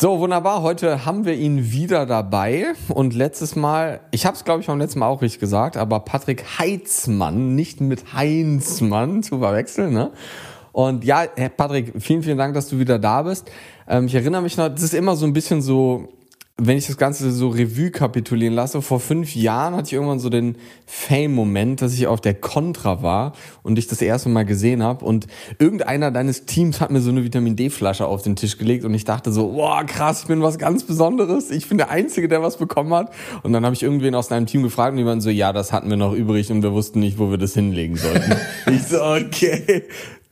So, wunderbar. Heute haben wir ihn wieder dabei. Und letztes Mal, ich habe es glaube ich beim letzten Mal auch richtig gesagt, aber Patrick Heitzmann, nicht mit Heinzmann zu verwechseln. Ne? Und ja, Herr Patrick, vielen, vielen Dank, dass du wieder da bist. Ähm, ich erinnere mich noch, das ist immer so ein bisschen so wenn ich das Ganze so Revue kapitulieren lasse, vor fünf Jahren hatte ich irgendwann so den Fame-Moment, dass ich auf der Contra war und dich das erste Mal gesehen habe und irgendeiner deines Teams hat mir so eine Vitamin D-Flasche auf den Tisch gelegt und ich dachte so, boah, krass, ich bin was ganz Besonderes, ich bin der Einzige, der was bekommen hat. Und dann habe ich irgendwen aus deinem Team gefragt und die waren so, ja, das hatten wir noch übrig und wir wussten nicht, wo wir das hinlegen sollten. ich so, okay,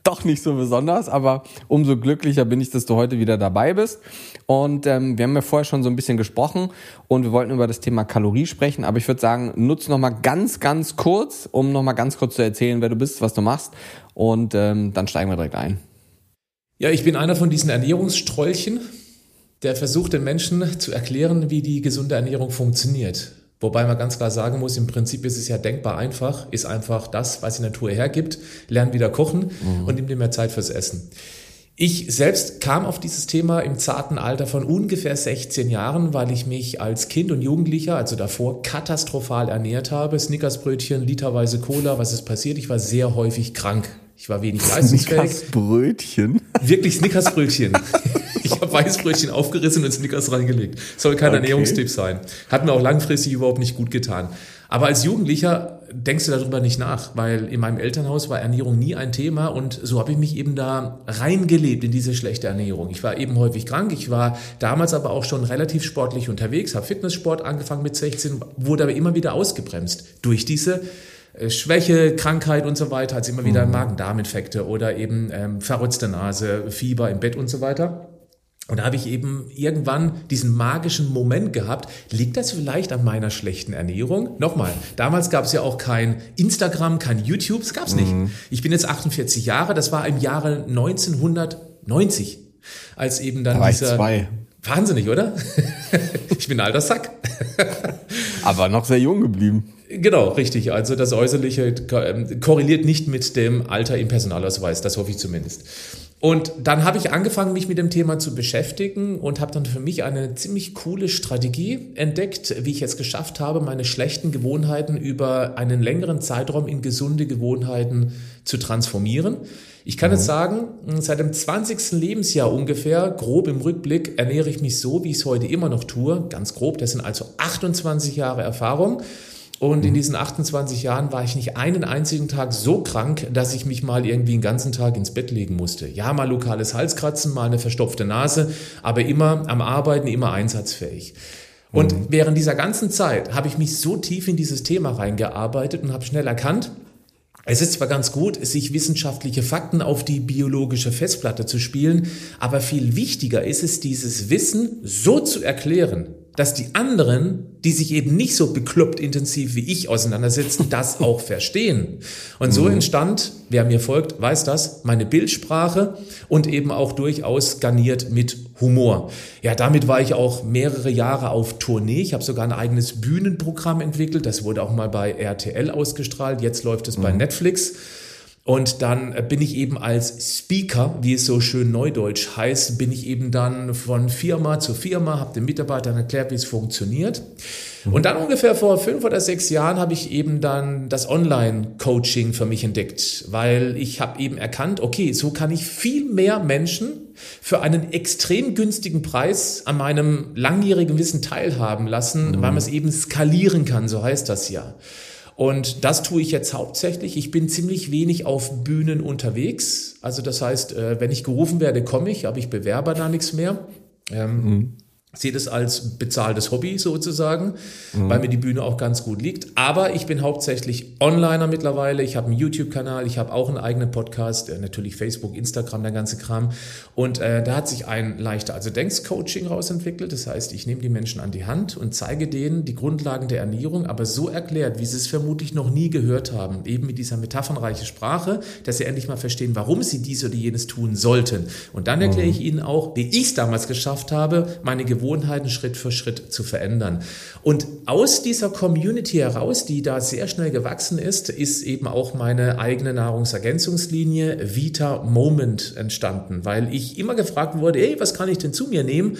doch nicht so besonders, aber umso glücklicher bin ich, dass du heute wieder dabei bist. Und ähm, wir haben ja vorher schon so ein bisschen gesprochen und wir wollten über das Thema Kalorie sprechen, aber ich würde sagen, nutz noch mal ganz, ganz kurz, um noch mal ganz kurz zu erzählen, wer du bist, was du machst und ähm, dann steigen wir direkt ein. Ja, ich bin einer von diesen Ernährungsstrolchen, der versucht den Menschen zu erklären, wie die gesunde Ernährung funktioniert. Wobei man ganz klar sagen muss, im Prinzip ist es ja denkbar einfach, ist einfach das, was die Natur hergibt, lernen wieder kochen mhm. und nimm dir mehr Zeit fürs Essen. Ich selbst kam auf dieses Thema im zarten Alter von ungefähr 16 Jahren, weil ich mich als Kind und Jugendlicher, also davor, katastrophal ernährt habe. Snickersbrötchen, literweise Cola. Was ist passiert? Ich war sehr häufig krank. Ich war wenig leistungsfähig. Snickersbrötchen? Wirklich Snickersbrötchen. ich habe Weißbrötchen aufgerissen und Snickers reingelegt. Soll kein okay. Ernährungstipp sein. Hat mir auch langfristig überhaupt nicht gut getan. Aber als Jugendlicher denkst du darüber nicht nach, weil in meinem Elternhaus war Ernährung nie ein Thema und so habe ich mich eben da reingelebt in diese schlechte Ernährung. Ich war eben häufig krank, ich war damals aber auch schon relativ sportlich unterwegs, habe Fitnesssport angefangen mit 16, wurde aber immer wieder ausgebremst durch diese äh, Schwäche, Krankheit und so weiter, als immer wieder mhm. Magen-Darm-Infekte oder eben ähm, verrotzte Nase, Fieber im Bett und so weiter. Und da habe ich eben irgendwann diesen magischen Moment gehabt. Liegt das vielleicht an meiner schlechten Ernährung? Nochmal, damals gab es ja auch kein Instagram, kein YouTube, das gab es nicht. Mhm. Ich bin jetzt 48 Jahre, das war im Jahre 1990, als eben dann da dieser... zwei. Wahnsinnig, oder? ich bin ein alter Sack. Aber noch sehr jung geblieben. Genau, richtig. Also das Äußerliche ähm, korreliert nicht mit dem Alter im Personalausweis, das hoffe ich zumindest. Und dann habe ich angefangen, mich mit dem Thema zu beschäftigen und habe dann für mich eine ziemlich coole Strategie entdeckt, wie ich es geschafft habe, meine schlechten Gewohnheiten über einen längeren Zeitraum in gesunde Gewohnheiten zu transformieren. Ich kann mhm. jetzt sagen, seit dem 20. Lebensjahr ungefähr, grob im Rückblick, ernähre ich mich so, wie ich es heute immer noch tue. Ganz grob, das sind also 28 Jahre Erfahrung. Und in mhm. diesen 28 Jahren war ich nicht einen einzigen Tag so krank, dass ich mich mal irgendwie den ganzen Tag ins Bett legen musste. Ja, mal lokales Halskratzen, mal eine verstopfte Nase, aber immer am Arbeiten, immer einsatzfähig. Und mhm. während dieser ganzen Zeit habe ich mich so tief in dieses Thema reingearbeitet und habe schnell erkannt, es ist zwar ganz gut, sich wissenschaftliche Fakten auf die biologische Festplatte zu spielen, aber viel wichtiger ist es, dieses Wissen so zu erklären, dass die anderen, die sich eben nicht so bekloppt intensiv wie ich auseinandersetzen, das auch verstehen. Und so mhm. entstand, wer mir folgt, weiß das, meine Bildsprache und eben auch durchaus garniert mit Humor. Ja, damit war ich auch mehrere Jahre auf Tournee. Ich habe sogar ein eigenes Bühnenprogramm entwickelt. Das wurde auch mal bei RTL ausgestrahlt. Jetzt läuft es mhm. bei Netflix. Und dann bin ich eben als Speaker, wie es so schön neudeutsch heißt, bin ich eben dann von Firma zu Firma, habe den Mitarbeitern erklärt, wie es funktioniert. Und dann ungefähr vor fünf oder sechs Jahren habe ich eben dann das Online-Coaching für mich entdeckt, weil ich habe eben erkannt, okay, so kann ich viel mehr Menschen für einen extrem günstigen Preis an meinem langjährigen Wissen teilhaben lassen, mhm. weil man es eben skalieren kann, so heißt das ja. Und das tue ich jetzt hauptsächlich. Ich bin ziemlich wenig auf Bühnen unterwegs. Also das heißt, äh, wenn ich gerufen werde, komme ich, aber ich bewerbe da nichts mehr. Ähm, mhm sehe das als bezahltes Hobby sozusagen, mhm. weil mir die Bühne auch ganz gut liegt. Aber ich bin hauptsächlich Onliner mittlerweile. Ich habe einen YouTube-Kanal, ich habe auch einen eigenen Podcast, äh, natürlich Facebook, Instagram, der ganze Kram. Und äh, da hat sich ein leichter, also Denkcoaching rausentwickelt. Das heißt, ich nehme die Menschen an die Hand und zeige denen die Grundlagen der Ernährung, aber so erklärt, wie sie es vermutlich noch nie gehört haben, eben mit dieser metaphernreichen Sprache, dass sie endlich mal verstehen, warum sie dies oder jenes tun sollten. Und dann erkläre ich mhm. ihnen auch, wie ich es damals geschafft habe, meine Gewohnheiten Gewohnheiten Schritt für Schritt zu verändern. Und aus dieser Community heraus, die da sehr schnell gewachsen ist, ist eben auch meine eigene Nahrungsergänzungslinie Vita Moment entstanden, weil ich immer gefragt wurde, hey, was kann ich denn zu mir nehmen?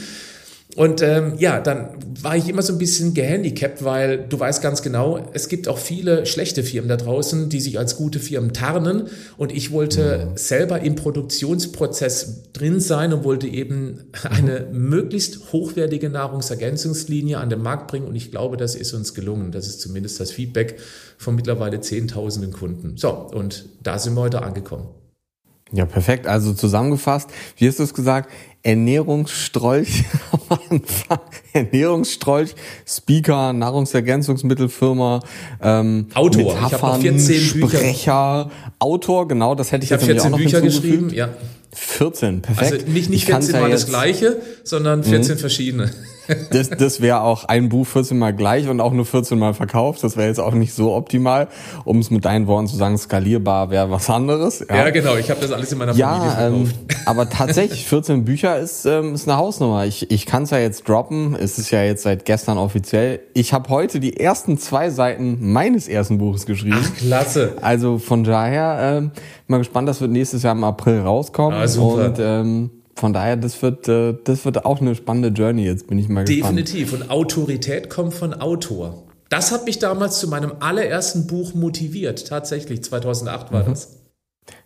Und ähm, ja, dann war ich immer so ein bisschen gehandicapt, weil du weißt ganz genau, es gibt auch viele schlechte Firmen da draußen, die sich als gute Firmen tarnen. Und ich wollte mhm. selber im Produktionsprozess drin sein und wollte eben eine möglichst hochwertige Nahrungsergänzungslinie an den Markt bringen. Und ich glaube, das ist uns gelungen. Das ist zumindest das Feedback von mittlerweile Zehntausenden Kunden. So, und da sind wir heute angekommen. Ja, perfekt. Also zusammengefasst, wie hast du es gesagt? Ernährungsstrolch am Anfang. Ernährungsstrolch, Speaker, Nahrungsergänzungsmittelfirma, ähm, Autor. Metaphern, ich habe 14 Sprecher, Bücher. Autor, genau, das hätte ich, ich jetzt 14 auch noch Bücher geschrieben, ja. 14, perfekt. Also nicht, nicht 14 mal das gleiche, sondern 14 mhm. verschiedene. Das, das wäre auch ein Buch 14 Mal gleich und auch nur 14 Mal verkauft. Das wäre jetzt auch nicht so optimal. Um es mit deinen Worten zu sagen, skalierbar wäre was anderes. Ja, ja genau. Ich habe das alles in meiner Familie ja, verkauft. Ähm, aber tatsächlich, 14 Bücher ist, ähm, ist eine Hausnummer. Ich, ich kann es ja jetzt droppen. Es ist ja jetzt seit gestern offiziell. Ich habe heute die ersten zwei Seiten meines ersten Buches geschrieben. Ach, klasse. Also von daher ähm, mal gespannt. Das wird nächstes Jahr im April rauskommen. Ah, super. Und ähm, von daher, das wird, äh, das wird auch eine spannende Journey. Jetzt bin ich mal gespannt. Definitiv. Und Autorität kommt von Autor. Das hat mich damals zu meinem allerersten Buch motiviert. Tatsächlich, 2008 war mhm. das.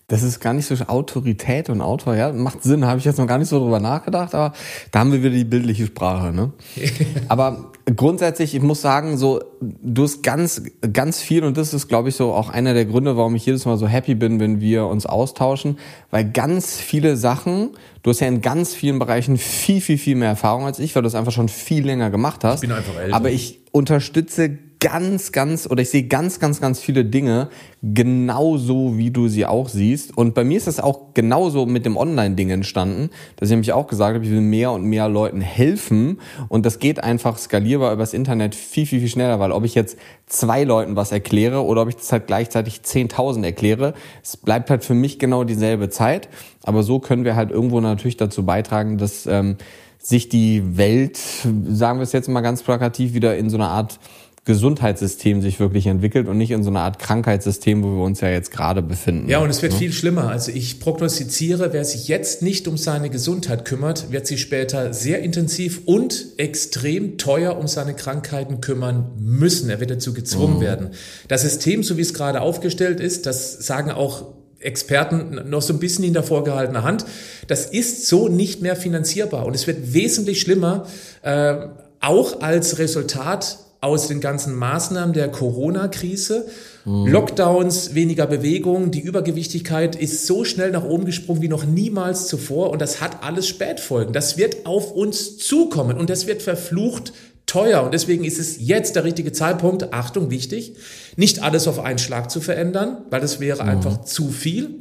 Das ist gar nicht so Autorität und Autor, ja, macht Sinn, habe ich jetzt noch gar nicht so drüber nachgedacht, aber da haben wir wieder die bildliche Sprache, ne? aber grundsätzlich, ich muss sagen, so, du hast ganz, ganz viel und das ist, glaube ich, so auch einer der Gründe, warum ich jedes Mal so happy bin, wenn wir uns austauschen, weil ganz viele Sachen, du hast ja in ganz vielen Bereichen viel, viel, viel mehr Erfahrung als ich, weil du es einfach schon viel länger gemacht hast. Ich bin einfach älter. Aber ich unterstütze ganz, ganz, oder ich sehe ganz, ganz, ganz viele Dinge genauso, wie du sie auch siehst. Und bei mir ist das auch genauso mit dem Online-Ding entstanden, dass ich nämlich auch gesagt habe, ich will mehr und mehr Leuten helfen. Und das geht einfach skalierbar übers Internet viel, viel, viel schneller, weil ob ich jetzt zwei Leuten was erkläre oder ob ich das halt gleichzeitig 10.000 erkläre, es bleibt halt für mich genau dieselbe Zeit. Aber so können wir halt irgendwo natürlich dazu beitragen, dass ähm, sich die Welt, sagen wir es jetzt mal ganz plakativ, wieder in so eine Art Gesundheitssystem sich wirklich entwickelt und nicht in so einer Art Krankheitssystem, wo wir uns ja jetzt gerade befinden. Ja, und es wird ne? viel schlimmer. Also ich prognostiziere, wer sich jetzt nicht um seine Gesundheit kümmert, wird sich später sehr intensiv und extrem teuer um seine Krankheiten kümmern müssen. Er wird dazu gezwungen mhm. werden. Das System, so wie es gerade aufgestellt ist, das sagen auch Experten noch so ein bisschen in der vorgehaltenen Hand. Das ist so nicht mehr finanzierbar und es wird wesentlich schlimmer, äh, auch als Resultat aus den ganzen Maßnahmen der Corona-Krise. Mhm. Lockdowns, weniger Bewegung, die Übergewichtigkeit ist so schnell nach oben gesprungen wie noch niemals zuvor und das hat alles Spätfolgen. Das wird auf uns zukommen und das wird verflucht teuer und deswegen ist es jetzt der richtige Zeitpunkt, Achtung, wichtig, nicht alles auf einen Schlag zu verändern, weil das wäre mhm. einfach zu viel.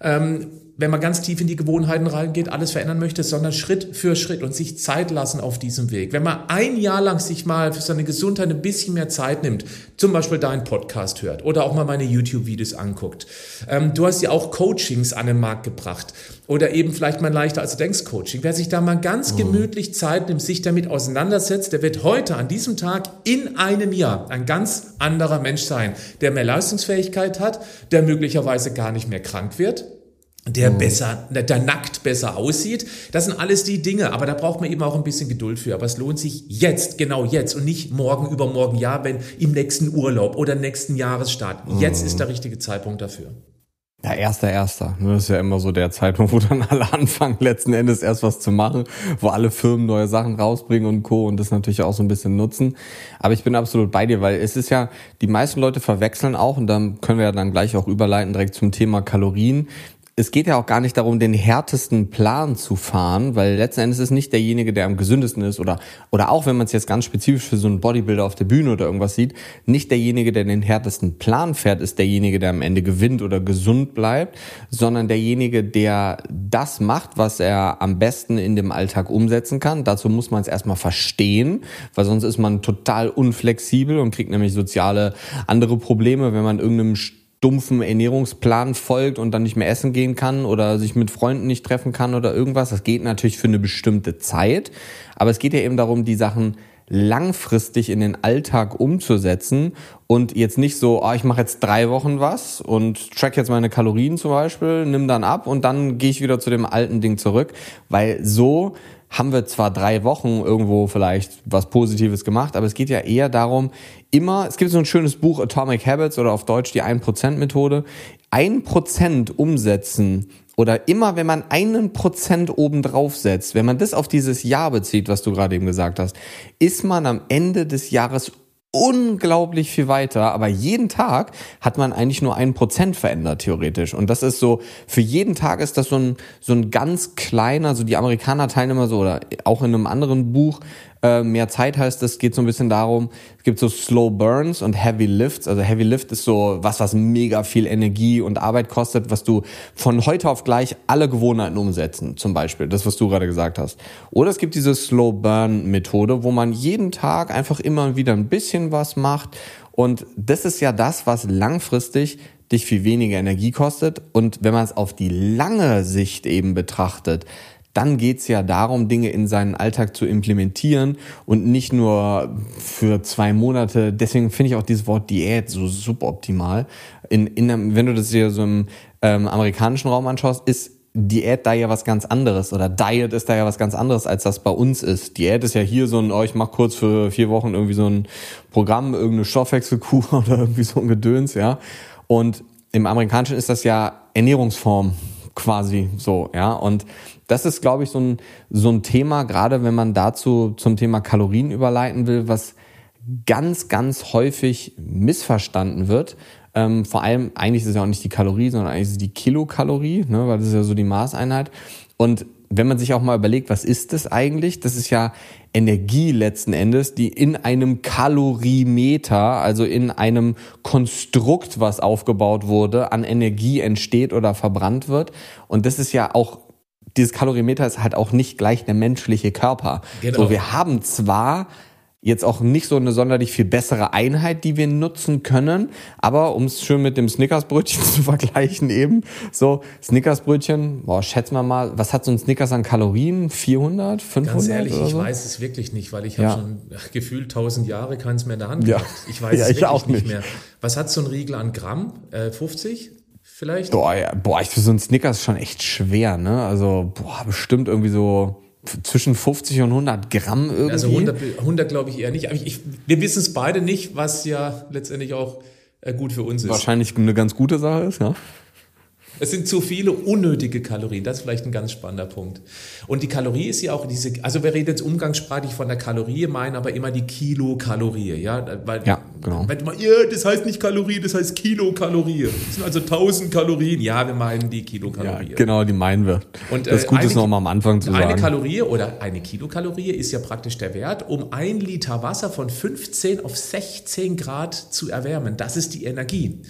Ähm, wenn man ganz tief in die Gewohnheiten reingeht, alles verändern möchte, sondern Schritt für Schritt und sich Zeit lassen auf diesem Weg. Wenn man ein Jahr lang sich mal für seine Gesundheit ein bisschen mehr Zeit nimmt, zum Beispiel deinen Podcast hört oder auch mal meine YouTube-Videos anguckt. Ähm, du hast ja auch Coachings an den Markt gebracht oder eben vielleicht mal leichter als denkst Coaching. Wer sich da mal ganz mhm. gemütlich Zeit nimmt, sich damit auseinandersetzt, der wird heute an diesem Tag in einem Jahr ein ganz anderer Mensch sein, der mehr Leistungsfähigkeit hat, der möglicherweise gar nicht mehr krank wird der mhm. besser, der nackt besser aussieht. Das sind alles die Dinge, aber da braucht man eben auch ein bisschen Geduld für. Aber es lohnt sich jetzt, genau jetzt und nicht morgen, übermorgen, ja, wenn im nächsten Urlaub oder nächsten Jahresstart. Mhm. Jetzt ist der richtige Zeitpunkt dafür. Ja, erster, erster. Das ist ja immer so der Zeitpunkt, wo dann alle anfangen, letzten Endes erst was zu machen, wo alle Firmen neue Sachen rausbringen und Co. und das natürlich auch so ein bisschen nutzen. Aber ich bin absolut bei dir, weil es ist ja, die meisten Leute verwechseln auch, und dann können wir ja dann gleich auch überleiten direkt zum Thema Kalorien es geht ja auch gar nicht darum, den härtesten Plan zu fahren, weil letzten Endes ist nicht derjenige, der am gesündesten ist oder, oder auch wenn man es jetzt ganz spezifisch für so einen Bodybuilder auf der Bühne oder irgendwas sieht, nicht derjenige, der den härtesten Plan fährt, ist derjenige, der am Ende gewinnt oder gesund bleibt, sondern derjenige, der das macht, was er am besten in dem Alltag umsetzen kann. Dazu muss man es erstmal verstehen, weil sonst ist man total unflexibel und kriegt nämlich soziale andere Probleme, wenn man irgendeinem dumpfen Ernährungsplan folgt und dann nicht mehr essen gehen kann oder sich mit Freunden nicht treffen kann oder irgendwas. Das geht natürlich für eine bestimmte Zeit. Aber es geht ja eben darum, die Sachen langfristig in den Alltag umzusetzen und jetzt nicht so, oh, ich mache jetzt drei Wochen was und track jetzt meine Kalorien zum Beispiel, nimm dann ab und dann gehe ich wieder zu dem alten Ding zurück, weil so haben wir zwar drei Wochen irgendwo vielleicht was Positives gemacht, aber es geht ja eher darum, immer, es gibt so ein schönes Buch Atomic Habits oder auf Deutsch die 1%-Methode, 1% umsetzen oder immer, wenn man einen Prozent oben drauf setzt, wenn man das auf dieses Jahr bezieht, was du gerade eben gesagt hast, ist man am Ende des Jahres unglaublich viel weiter, aber jeden Tag hat man eigentlich nur ein Prozent verändert, theoretisch. Und das ist so, für jeden Tag ist das so ein, so ein ganz kleiner, so die Amerikaner teilen immer so, oder auch in einem anderen Buch, äh, mehr Zeit heißt es, geht so ein bisschen darum, es gibt so Slow Burns und Heavy Lifts. Also Heavy Lift ist so was, was mega viel Energie und Arbeit kostet, was du von heute auf gleich alle Gewohnheiten umsetzen, zum Beispiel. Das, was du gerade gesagt hast. Oder es gibt diese Slow Burn Methode, wo man jeden Tag einfach immer wieder ein bisschen was macht. Und das ist ja das, was langfristig dich viel weniger Energie kostet. Und wenn man es auf die lange Sicht eben betrachtet, dann geht's ja darum, Dinge in seinen Alltag zu implementieren und nicht nur für zwei Monate. Deswegen finde ich auch dieses Wort Diät so suboptimal. In, in, wenn du das hier so im ähm, amerikanischen Raum anschaust, ist Diät da ja was ganz anderes oder Diet ist da ja was ganz anderes, als das bei uns ist. Diät ist ja hier so ein, oh, ich mach kurz für vier Wochen irgendwie so ein Programm, irgendeine Stoffwechselkur oder irgendwie so ein Gedöns, ja. Und im Amerikanischen ist das ja Ernährungsform quasi so, ja. Und das ist, glaube ich, so ein, so ein Thema, gerade wenn man dazu zum Thema Kalorien überleiten will, was ganz, ganz häufig missverstanden wird. Ähm, vor allem, eigentlich ist es ja auch nicht die Kalorie, sondern eigentlich ist es die Kilokalorie, ne, weil das ist ja so die Maßeinheit. Und wenn man sich auch mal überlegt, was ist das eigentlich? Das ist ja Energie letzten Endes, die in einem Kalorimeter, also in einem Konstrukt, was aufgebaut wurde, an Energie entsteht oder verbrannt wird. Und das ist ja auch dieses Kalorimeter ist halt auch nicht gleich der menschliche Körper. Genau. So, wir haben zwar jetzt auch nicht so eine sonderlich viel bessere Einheit, die wir nutzen können. Aber um es schön mit dem Snickersbrötchen zu vergleichen eben, so Snickersbrötchen, boah, schätzen wir mal, was hat so ein Snickers an Kalorien? 400, 500? Ganz ehrlich, ich so? weiß es wirklich nicht, weil ich ja. habe schon ach, gefühlt 1000 Jahre keins mehr in der Hand ja. gehabt. Ich weiß ja, es ich wirklich auch nicht. nicht mehr. Was hat so ein Riegel an Gramm? Äh, 50? Vielleicht? Boah, ja, boah, ich so ein Snickers schon echt schwer, ne? Also, boah, bestimmt irgendwie so zwischen 50 und 100 Gramm irgendwie. Also 100, 100 glaube ich eher nicht. Ich, ich, wir wissen es beide nicht, was ja letztendlich auch äh, gut für uns ist. Wahrscheinlich eine ganz gute Sache ist, ja. Es sind zu viele unnötige Kalorien. Das ist vielleicht ein ganz spannender Punkt. Und die Kalorie ist ja auch diese, also wir reden jetzt umgangssprachlich von der Kalorie, meinen aber immer die Kilokalorie, ja? Weil, ja, genau. Wenn man, ja, das heißt nicht Kalorie, das heißt Kilokalorie. Das sind also 1000 Kalorien. Ja, wir meinen die Kilokalorie. Ja, genau, die meinen wir. Und, das äh, Gute ist noch mal am Anfang zu eine sagen. Eine Kalorie oder eine Kilokalorie ist ja praktisch der Wert, um ein Liter Wasser von 15 auf 16 Grad zu erwärmen. Das ist die Energie.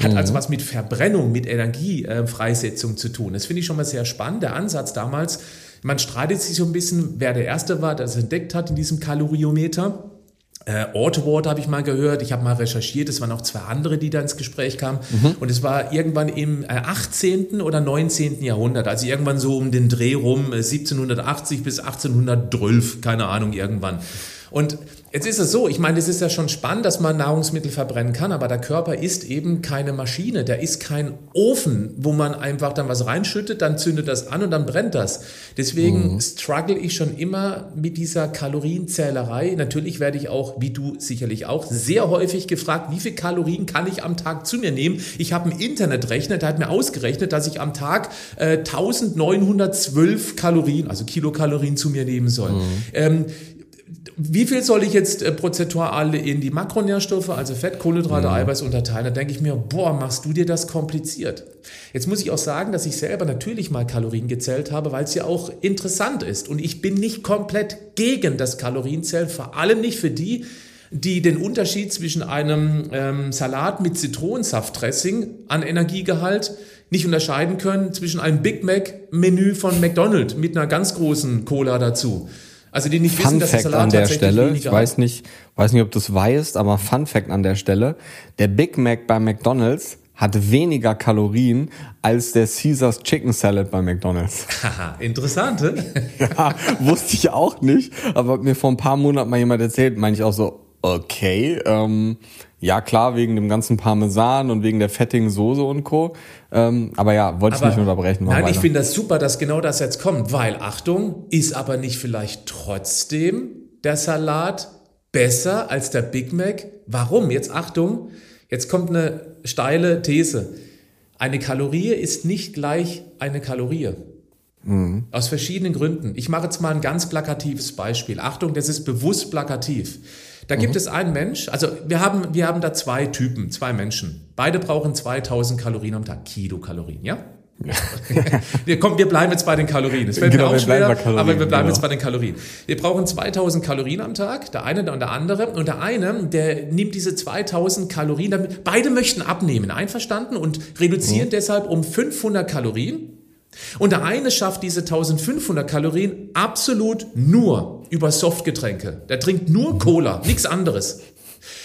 Hat also mhm. was mit Verbrennung, mit Energiefreisetzung äh, zu tun. Das finde ich schon mal sehr spannend. Der Ansatz damals, man streitet sich so ein bisschen, wer der Erste war, der es entdeckt hat in diesem Kaloriometer. Äh, Autoward habe ich mal gehört, ich habe mal recherchiert, es waren auch zwei andere, die da ins Gespräch kamen. Mhm. Und es war irgendwann im äh, 18. oder 19. Jahrhundert, also irgendwann so um den Dreh rum, äh, 1780 bis 1812, keine Ahnung, irgendwann. Und Jetzt ist es so, ich meine, es ist ja schon spannend, dass man Nahrungsmittel verbrennen kann, aber der Körper ist eben keine Maschine, der ist kein Ofen, wo man einfach dann was reinschüttet, dann zündet das an und dann brennt das. Deswegen mhm. struggle ich schon immer mit dieser Kalorienzählerei. Natürlich werde ich auch, wie du sicherlich auch, sehr häufig gefragt, wie viel Kalorien kann ich am Tag zu mir nehmen? Ich habe einen Internetrechner, der hat mir ausgerechnet, dass ich am Tag äh, 1912 Kalorien, also Kilokalorien zu mir nehmen soll. Mhm. Ähm, wie viel soll ich jetzt äh, prozentual in die Makronährstoffe, also Fett, Kohlenhydrate, mhm. Eiweiß unterteilen? Da denke ich mir, boah, machst du dir das kompliziert. Jetzt muss ich auch sagen, dass ich selber natürlich mal Kalorien gezählt habe, weil es ja auch interessant ist. Und ich bin nicht komplett gegen das Kalorienzählen, vor allem nicht für die, die den Unterschied zwischen einem ähm, Salat mit Zitronensaftdressing an Energiegehalt nicht unterscheiden können zwischen einem Big Mac Menü von McDonald's mit einer ganz großen Cola dazu. Also die nicht Fun wissen, dass Fact Salat an der Stelle, ich weiß nicht, weiß nicht, ob du es weißt, aber Fun Fact an der Stelle, der Big Mac bei McDonald's hat weniger Kalorien als der Caesars Chicken Salad bei McDonald's. Haha, interessant, ne? ja, wusste ich auch nicht, aber hat mir vor ein paar Monaten mal jemand erzählt, meine ich auch so, Okay, ähm, ja klar, wegen dem ganzen Parmesan und wegen der fettigen Soße und Co. Ähm, aber ja, wollte ich nicht unterbrechen. Nein, weiter. ich finde das super, dass genau das jetzt kommt, weil Achtung, ist aber nicht vielleicht trotzdem der Salat besser als der Big Mac? Warum? Jetzt Achtung, jetzt kommt eine steile These. Eine Kalorie ist nicht gleich eine Kalorie. Mhm. Aus verschiedenen Gründen. Ich mache jetzt mal ein ganz plakatives Beispiel. Achtung, das ist bewusst plakativ. Da gibt mhm. es einen Mensch, also wir haben, wir haben da zwei Typen, zwei Menschen. Beide brauchen 2000 Kalorien am Tag, Kilokalorien, ja? wir, kommen, wir bleiben jetzt bei den Kalorien. Es fällt genau, mir auch schwer, aber wir bleiben genau. jetzt bei den Kalorien. Wir brauchen 2000 Kalorien am Tag, der eine und der andere. Und der eine, der nimmt diese 2000 Kalorien, damit, beide möchten abnehmen, einverstanden, und reduzieren mhm. deshalb um 500 Kalorien. Und der eine schafft diese 1500 Kalorien absolut nur über Softgetränke. Der trinkt nur Cola, nichts anderes.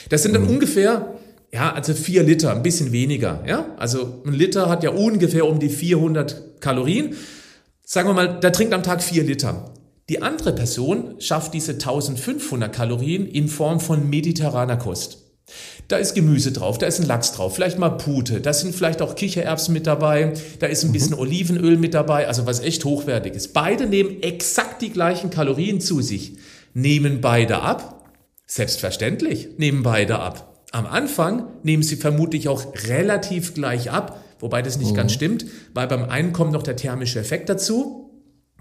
Das sind dann mhm. ungefähr, ja, also vier Liter, ein bisschen weniger. Ja, also ein Liter hat ja ungefähr um die 400 Kalorien. Sagen wir mal, der trinkt am Tag vier Liter. Die andere Person schafft diese 1500 Kalorien in Form von mediterraner Kost. Da ist Gemüse drauf, da ist ein Lachs drauf, vielleicht mal Pute, da sind vielleicht auch Kichererbsen mit dabei, da ist ein bisschen mhm. Olivenöl mit dabei, also was echt hochwertig ist. Beide nehmen exakt die gleichen Kalorien zu sich. Nehmen beide ab? Selbstverständlich nehmen beide ab. Am Anfang nehmen sie vermutlich auch relativ gleich ab, wobei das nicht mhm. ganz stimmt, weil beim einen kommt noch der thermische Effekt dazu.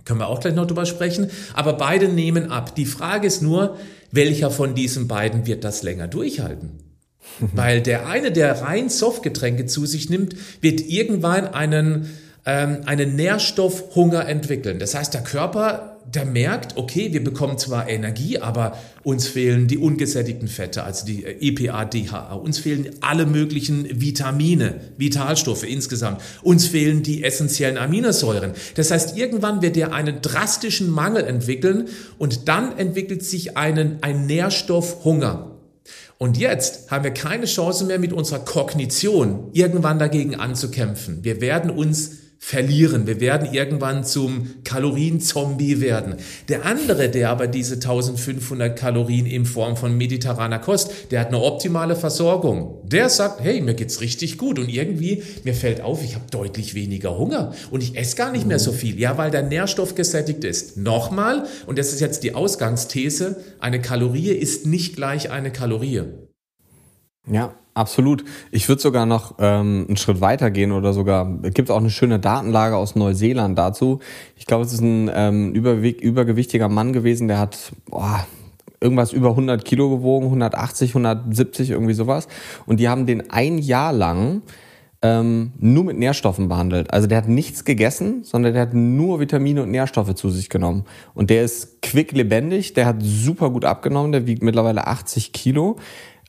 Können wir auch gleich noch drüber sprechen. Aber beide nehmen ab. Die Frage ist nur, welcher von diesen beiden wird das länger durchhalten? Weil der eine, der rein Softgetränke zu sich nimmt, wird irgendwann einen, ähm, einen Nährstoffhunger entwickeln. Das heißt, der Körper, der merkt, okay, wir bekommen zwar Energie, aber uns fehlen die ungesättigten Fette, also die äh, EPA, DHA. Uns fehlen alle möglichen Vitamine, Vitalstoffe insgesamt. Uns fehlen die essentiellen Aminosäuren. Das heißt, irgendwann wird er einen drastischen Mangel entwickeln und dann entwickelt sich einen, ein Nährstoffhunger. Und jetzt haben wir keine Chance mehr mit unserer Kognition irgendwann dagegen anzukämpfen. Wir werden uns verlieren. Wir werden irgendwann zum Kalorienzombie werden. Der andere, der aber diese 1500 Kalorien in Form von mediterraner Kost, der hat eine optimale Versorgung. Der sagt, hey, mir geht's richtig gut und irgendwie mir fällt auf, ich habe deutlich weniger Hunger und ich esse gar nicht mehr so viel. Ja, weil der Nährstoff gesättigt ist. Nochmal, und das ist jetzt die Ausgangsthese, eine Kalorie ist nicht gleich eine Kalorie. Ja, absolut. Ich würde sogar noch ähm, einen Schritt weiter gehen oder sogar, es gibt auch eine schöne Datenlage aus Neuseeland dazu. Ich glaube, es ist ein ähm, übergewichtiger Mann gewesen, der hat boah, irgendwas über 100 Kilo gewogen, 180, 170, irgendwie sowas. Und die haben den ein Jahr lang ähm, nur mit Nährstoffen behandelt. Also der hat nichts gegessen, sondern der hat nur Vitamine und Nährstoffe zu sich genommen. Und der ist quick lebendig, der hat super gut abgenommen, der wiegt mittlerweile 80 Kilo.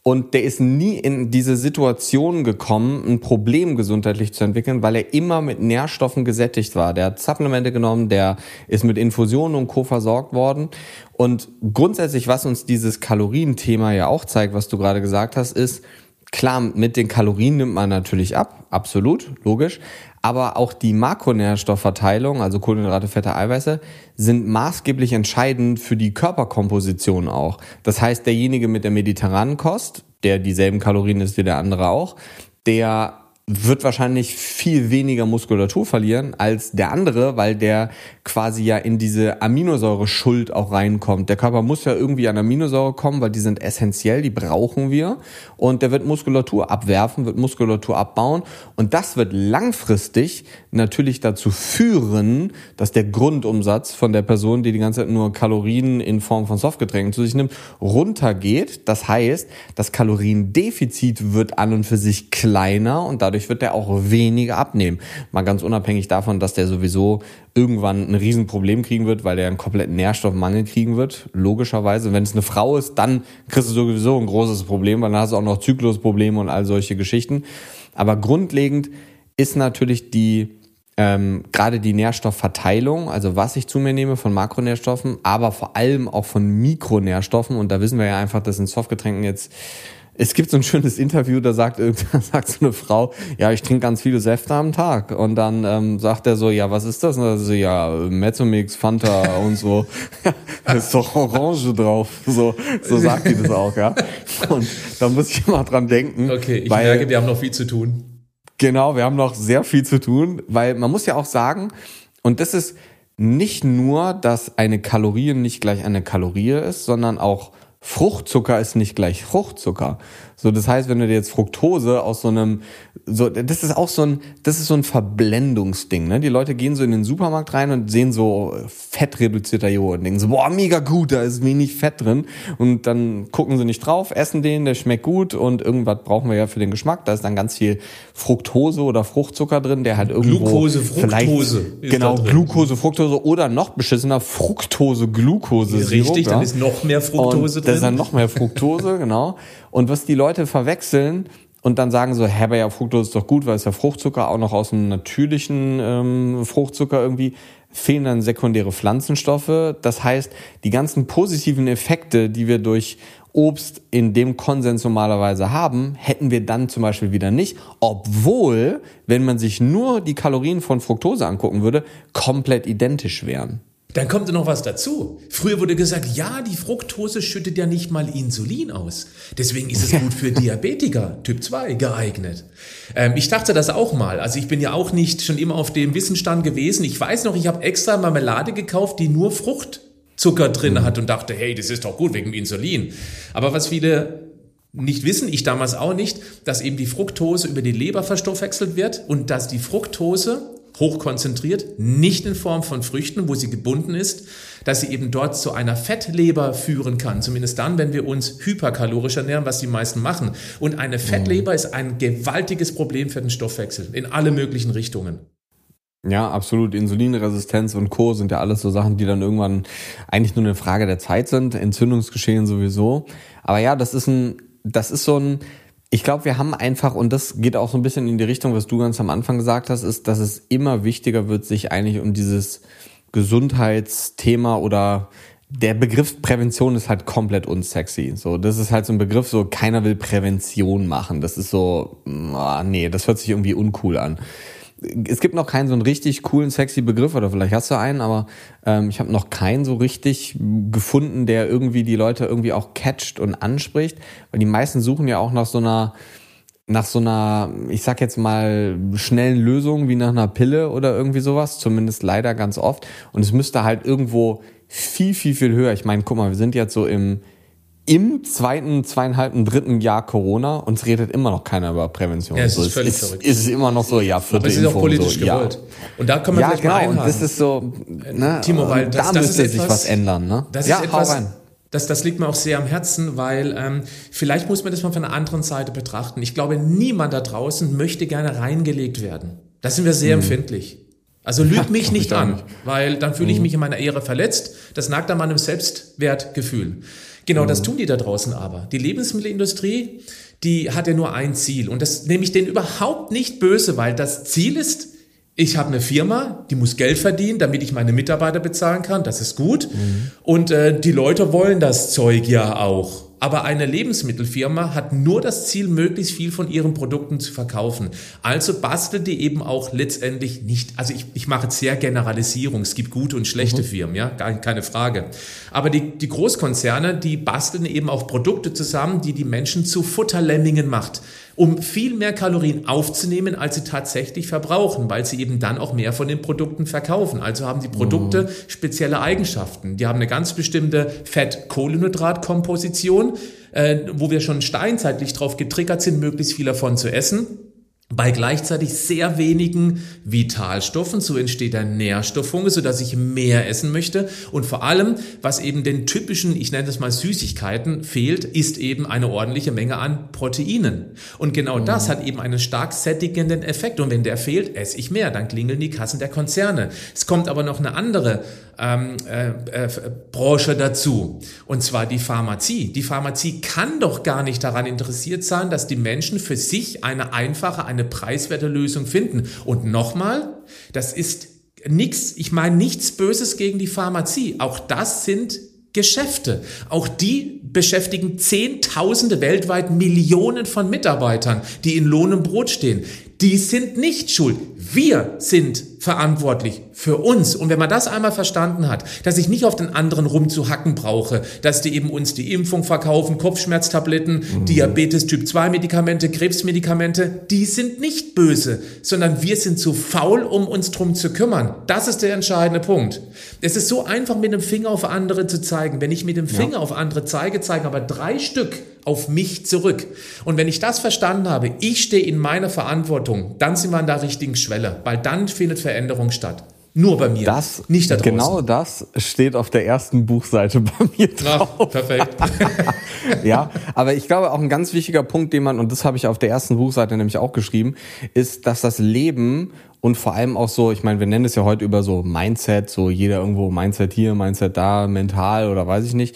Und der ist nie in diese Situation gekommen, ein Problem gesundheitlich zu entwickeln, weil er immer mit Nährstoffen gesättigt war. Der hat Supplemente genommen, der ist mit Infusionen und Co. versorgt worden. Und grundsätzlich, was uns dieses Kalorienthema ja auch zeigt, was du gerade gesagt hast, ist, klar, mit den Kalorien nimmt man natürlich ab, absolut, logisch. Aber auch die Makronährstoffverteilung, also Kohlenhydrate, Fette, Eiweiße, sind maßgeblich entscheidend für die Körperkomposition auch. Das heißt, derjenige mit der mediterranen Kost, der dieselben Kalorien ist wie der andere auch, der wird wahrscheinlich viel weniger Muskulatur verlieren als der andere, weil der quasi ja in diese Aminosäure-Schuld auch reinkommt. Der Körper muss ja irgendwie an Aminosäure kommen, weil die sind essentiell, die brauchen wir. Und der wird Muskulatur abwerfen, wird Muskulatur abbauen. Und das wird langfristig natürlich dazu führen, dass der Grundumsatz von der Person, die die ganze Zeit nur Kalorien in Form von Softgetränken zu sich nimmt, runtergeht. Das heißt, das Kaloriendefizit wird an und für sich kleiner und dadurch wird er auch weniger abnehmen. Mal ganz unabhängig davon, dass der sowieso irgendwann ein Riesenproblem kriegen wird, weil der einen kompletten Nährstoffmangel kriegen wird, logischerweise. Wenn es eine Frau ist, dann kriegst du sowieso ein großes Problem, weil dann hast du auch noch Zyklusprobleme und all solche Geschichten. Aber grundlegend ist natürlich die ähm, gerade die Nährstoffverteilung, also was ich zu mir nehme von Makronährstoffen, aber vor allem auch von Mikronährstoffen. Und da wissen wir ja einfach, dass in Softgetränken jetzt es gibt so ein schönes Interview, da sagt, da sagt so eine Frau, ja, ich trinke ganz viele Säfte am Tag. Und dann ähm, sagt er so, ja, was ist das? Und dann so, ja, Mezzomix, Fanta und so. da ist doch Orange drauf. So, so sagt die das auch, ja. Und da muss ich immer dran denken. Okay, ich weil, merke, wir haben noch viel zu tun. Genau, wir haben noch sehr viel zu tun, weil man muss ja auch sagen, und das ist nicht nur, dass eine Kalorie nicht gleich eine Kalorie ist, sondern auch Fruchtzucker ist nicht gleich Fruchtzucker. So, das heißt, wenn du dir jetzt Fructose aus so einem, so, das ist auch so ein, das ist so ein Verblendungsding, ne? Die Leute gehen so in den Supermarkt rein und sehen so fettreduzierter Joghurt und denken so, boah, mega gut, da ist wenig Fett drin. Und dann gucken sie nicht drauf, essen den, der schmeckt gut und irgendwas brauchen wir ja für den Geschmack. Da ist dann ganz viel Fructose oder Fruchtzucker drin, der halt irgendwo. Glucose, Fructose. genau, Glucose, Fructose oder noch beschissener Fructose, Glucose. Richtig, ja? dann ist noch mehr Fructose und drin. Da ist dann noch mehr Fructose, genau. Und was die Leute verwechseln und dann sagen so, hä, aber ja, Fructose ist doch gut, weil es ja Fruchtzucker auch noch aus einem natürlichen ähm, Fruchtzucker irgendwie fehlen dann sekundäre Pflanzenstoffe. Das heißt, die ganzen positiven Effekte, die wir durch Obst in dem Konsens normalerweise haben, hätten wir dann zum Beispiel wieder nicht, obwohl, wenn man sich nur die Kalorien von Fructose angucken würde, komplett identisch wären. Dann kommt noch was dazu. Früher wurde gesagt, ja, die Fructose schüttet ja nicht mal Insulin aus. Deswegen ist es gut für Diabetiker Typ 2 geeignet. Ähm, ich dachte das auch mal. Also ich bin ja auch nicht schon immer auf dem Wissensstand gewesen. Ich weiß noch, ich habe extra Marmelade gekauft, die nur Fruchtzucker drin mhm. hat und dachte, hey, das ist doch gut wegen Insulin. Aber was viele nicht wissen, ich damals auch nicht, dass eben die Fructose über die Leber verstoffwechselt wird und dass die Fructose hochkonzentriert, nicht in Form von Früchten, wo sie gebunden ist, dass sie eben dort zu einer Fettleber führen kann. Zumindest dann, wenn wir uns hyperkalorisch ernähren, was die meisten machen. Und eine Fettleber mhm. ist ein gewaltiges Problem für den Stoffwechsel in alle möglichen Richtungen. Ja, absolut. Insulinresistenz und Co. sind ja alles so Sachen, die dann irgendwann eigentlich nur eine Frage der Zeit sind. Entzündungsgeschehen sowieso. Aber ja, das ist ein, das ist so ein, ich glaube, wir haben einfach, und das geht auch so ein bisschen in die Richtung, was du ganz am Anfang gesagt hast, ist, dass es immer wichtiger wird, sich eigentlich um dieses Gesundheitsthema oder der Begriff Prävention ist halt komplett unsexy. So, das ist halt so ein Begriff, so keiner will Prävention machen. Das ist so, oh, nee, das hört sich irgendwie uncool an es gibt noch keinen so einen richtig coolen, sexy Begriff, oder vielleicht hast du einen, aber ähm, ich habe noch keinen so richtig gefunden, der irgendwie die Leute irgendwie auch catcht und anspricht, weil die meisten suchen ja auch nach so einer nach so einer, ich sag jetzt mal, schnellen Lösung wie nach einer Pille oder irgendwie sowas, zumindest leider ganz oft. Und es müsste halt irgendwo viel, viel, viel höher. Ich meine, guck mal, wir sind jetzt so im im zweiten, zweieinhalben, dritten Jahr Corona und es redet immer noch keiner über Prävention. Ja, es ist völlig ist, verrückt. Ist es immer noch so, ja, vierte Aber es ist auch politisch so, gewollt. Ja. Und da kann man ja, genau, und das ist so, ne, Timo, weil das, da das müsste sich was ändern, ne? Das ja, ist etwas, rein. Das, das liegt mir auch sehr am Herzen, weil ähm, vielleicht muss man das mal von einer anderen Seite betrachten. Ich glaube, niemand da draußen möchte gerne reingelegt werden. Da sind wir sehr mhm. empfindlich. Also lüg ja, mich nicht an, weil dann fühle ich mhm. mich in meiner Ehre verletzt. Das nagt an meinem Selbstwertgefühl. Genau, das tun die da draußen aber. Die Lebensmittelindustrie, die hat ja nur ein Ziel und das nehme ich denen überhaupt nicht böse, weil das Ziel ist, ich habe eine Firma, die muss Geld verdienen, damit ich meine Mitarbeiter bezahlen kann, das ist gut. Mhm. Und äh, die Leute wollen das Zeug ja auch. Aber eine Lebensmittelfirma hat nur das Ziel, möglichst viel von ihren Produkten zu verkaufen. Also bastelt die eben auch letztendlich nicht, also ich, ich mache jetzt sehr Generalisierung, es gibt gute und schlechte mhm. Firmen, ja, keine Frage. Aber die, die Großkonzerne, die basteln eben auch Produkte zusammen, die die Menschen zu Futterlemmingen macht um viel mehr Kalorien aufzunehmen, als sie tatsächlich verbrauchen, weil sie eben dann auch mehr von den Produkten verkaufen. Also haben die Produkte mhm. spezielle Eigenschaften. Die haben eine ganz bestimmte Fett-Kohlenhydrat-Komposition, äh, wo wir schon steinzeitlich drauf getriggert sind, möglichst viel davon zu essen bei gleichzeitig sehr wenigen Vitalstoffen. So entsteht ein Nährstoffhunger, sodass ich mehr essen möchte. Und vor allem, was eben den typischen, ich nenne das mal Süßigkeiten, fehlt, ist eben eine ordentliche Menge an Proteinen. Und genau mhm. das hat eben einen stark sättigenden Effekt. Und wenn der fehlt, esse ich mehr. Dann klingeln die Kassen der Konzerne. Es kommt aber noch eine andere ähm, äh, äh, Branche dazu. Und zwar die Pharmazie. Die Pharmazie kann doch gar nicht daran interessiert sein, dass die Menschen für sich eine einfache, eine preiswerte Lösung finden. Und nochmal, das ist nichts, ich meine nichts Böses gegen die Pharmazie. Auch das sind Geschäfte. Auch die beschäftigen Zehntausende weltweit Millionen von Mitarbeitern, die in Lohn und Brot stehen. Die sind nicht schuld. Wir sind verantwortlich für uns. Und wenn man das einmal verstanden hat, dass ich nicht auf den anderen rumzuhacken brauche, dass die eben uns die Impfung verkaufen, Kopfschmerztabletten, mhm. Diabetes Typ 2 Medikamente, Krebsmedikamente, die sind nicht böse, sondern wir sind zu faul, um uns drum zu kümmern. Das ist der entscheidende Punkt. Es ist so einfach, mit dem Finger auf andere zu zeigen. Wenn ich mit dem Finger ja. auf andere zeige, zeigen aber drei Stück auf mich zurück. Und wenn ich das verstanden habe, ich stehe in meiner Verantwortung, dann sind wir an der richtigen Schwelle, weil dann findet Veränderung statt. Nur bei mir, das, nicht da draußen. Genau das steht auf der ersten Buchseite bei mir drauf. Ach, perfekt. ja, aber ich glaube auch ein ganz wichtiger Punkt, den man, und das habe ich auf der ersten Buchseite nämlich auch geschrieben, ist, dass das Leben und vor allem auch so, ich meine, wir nennen es ja heute über so Mindset, so jeder irgendwo Mindset hier, Mindset da, mental oder weiß ich nicht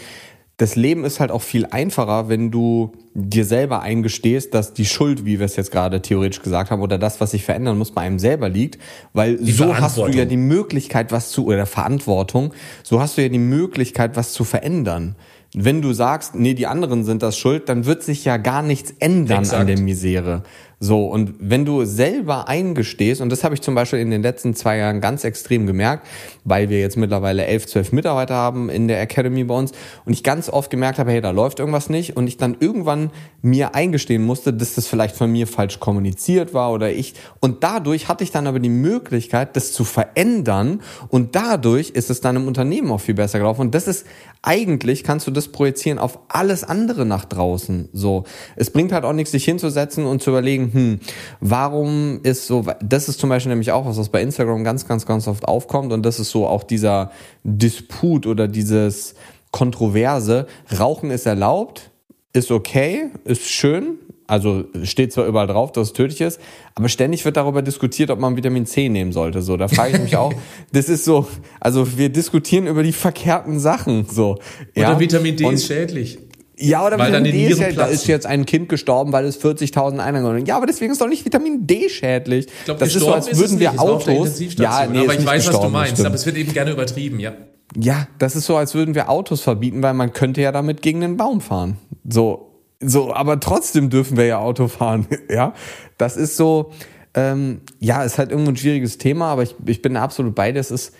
das Leben ist halt auch viel einfacher, wenn du dir selber eingestehst, dass die Schuld, wie wir es jetzt gerade theoretisch gesagt haben, oder das, was sich verändern muss, bei einem selber liegt, weil die so hast du ja die Möglichkeit, was zu, oder Verantwortung, so hast du ja die Möglichkeit, was zu verändern. Wenn du sagst, nee, die anderen sind das schuld, dann wird sich ja gar nichts ändern Exakt. an der Misere. So, und wenn du selber eingestehst, und das habe ich zum Beispiel in den letzten zwei Jahren ganz extrem gemerkt, weil wir jetzt mittlerweile elf, zwölf Mitarbeiter haben in der Academy bei uns und ich ganz oft gemerkt habe, hey, da läuft irgendwas nicht und ich dann irgendwann mir eingestehen musste, dass das vielleicht von mir falsch kommuniziert war oder ich. Und dadurch hatte ich dann aber die Möglichkeit, das zu verändern und dadurch ist es dann im Unternehmen auch viel besser gelaufen. Und das ist eigentlich kannst du das projizieren auf alles andere nach draußen. So, es bringt halt auch nichts, sich hinzusetzen und zu überlegen, hm, warum ist so, das ist zum Beispiel nämlich auch was, was bei Instagram ganz, ganz, ganz oft aufkommt und das ist so auch dieser Disput oder dieses Kontroverse. Rauchen ist erlaubt, ist okay, ist schön, also steht zwar überall drauf, dass es tödlich ist, aber ständig wird darüber diskutiert, ob man Vitamin C nehmen sollte. So, da frage ich mich auch. das ist so, also wir diskutieren über die verkehrten Sachen. So, ja? Oder Vitamin D Und, ist schädlich. Ja, oder weil Vitamin D ist ja, da ist jetzt ein Kind gestorben, weil es 40.000 Einwohner Ja, aber deswegen ist doch nicht Vitamin D schädlich. Ich glaub, das ist so, als würden wir Autos. Ja, nee, aber ich weiß, was du meinst, aber es wird eben gerne übertrieben, ja. Ja, das ist so, als würden wir Autos verbieten, weil man könnte ja damit gegen den Baum fahren. So, so, aber trotzdem dürfen wir ja Auto fahren. ja, das ist so, ähm, ja, ist halt irgendwo ein schwieriges Thema, aber ich, ich bin absolut bei dir. Es ist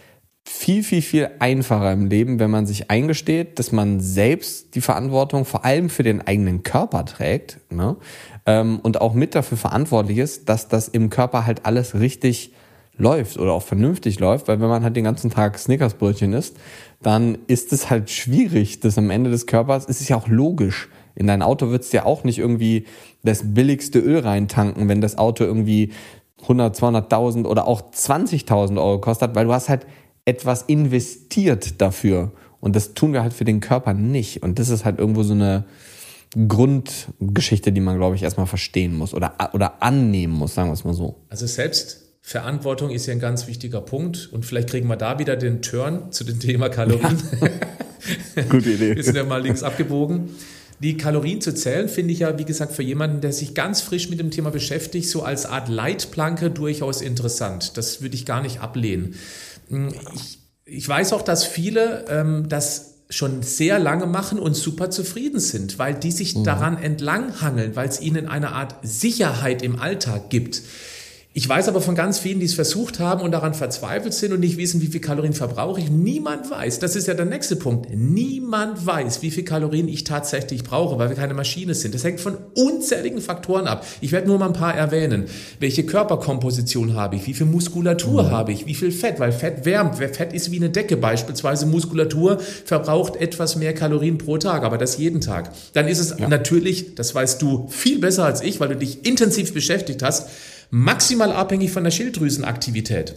viel, viel, viel einfacher im Leben, wenn man sich eingesteht, dass man selbst die Verantwortung vor allem für den eigenen Körper trägt ne? ähm, und auch mit dafür verantwortlich ist, dass das im Körper halt alles richtig läuft oder auch vernünftig läuft, weil wenn man halt den ganzen Tag Snickersbrötchen isst, dann ist es halt schwierig, dass am Ende des Körpers, es ist ja auch logisch, in dein Auto würdest du ja auch nicht irgendwie das billigste Öl reintanken, wenn das Auto irgendwie 100, 200.000 oder auch 20.000 Euro kostet, weil du hast halt etwas investiert dafür. Und das tun wir halt für den Körper nicht. Und das ist halt irgendwo so eine Grundgeschichte, die man, glaube ich, erstmal verstehen muss oder, oder annehmen muss, sagen wir es mal so. Also Selbstverantwortung ist ja ein ganz wichtiger Punkt. Und vielleicht kriegen wir da wieder den Turn zu dem Thema Kalorien. Ja. Gute Idee. wir sind ja mal links abgebogen. Die Kalorien zu zählen, finde ich ja, wie gesagt, für jemanden, der sich ganz frisch mit dem Thema beschäftigt, so als Art Leitplanke durchaus interessant. Das würde ich gar nicht ablehnen. Hm, ich, ich weiß auch, dass viele ähm, das schon sehr lange machen und super zufrieden sind, weil die sich mhm. daran entlanghangeln, weil es ihnen eine Art Sicherheit im Alltag gibt. Ich weiß aber von ganz vielen, die es versucht haben und daran verzweifelt sind und nicht wissen, wie viel Kalorien verbrauche ich. Niemand weiß, das ist ja der nächste Punkt. Niemand weiß, wie viel Kalorien ich tatsächlich brauche, weil wir keine Maschine sind. Das hängt von unzähligen Faktoren ab. Ich werde nur mal ein paar erwähnen. Welche Körperkomposition habe ich? Wie viel Muskulatur mhm. habe ich? Wie viel Fett? Weil Fett wärmt. Fett ist wie eine Decke beispielsweise. Muskulatur verbraucht etwas mehr Kalorien pro Tag, aber das jeden Tag. Dann ist es ja. natürlich, das weißt du viel besser als ich, weil du dich intensiv beschäftigt hast, maximal abhängig von der Schilddrüsenaktivität.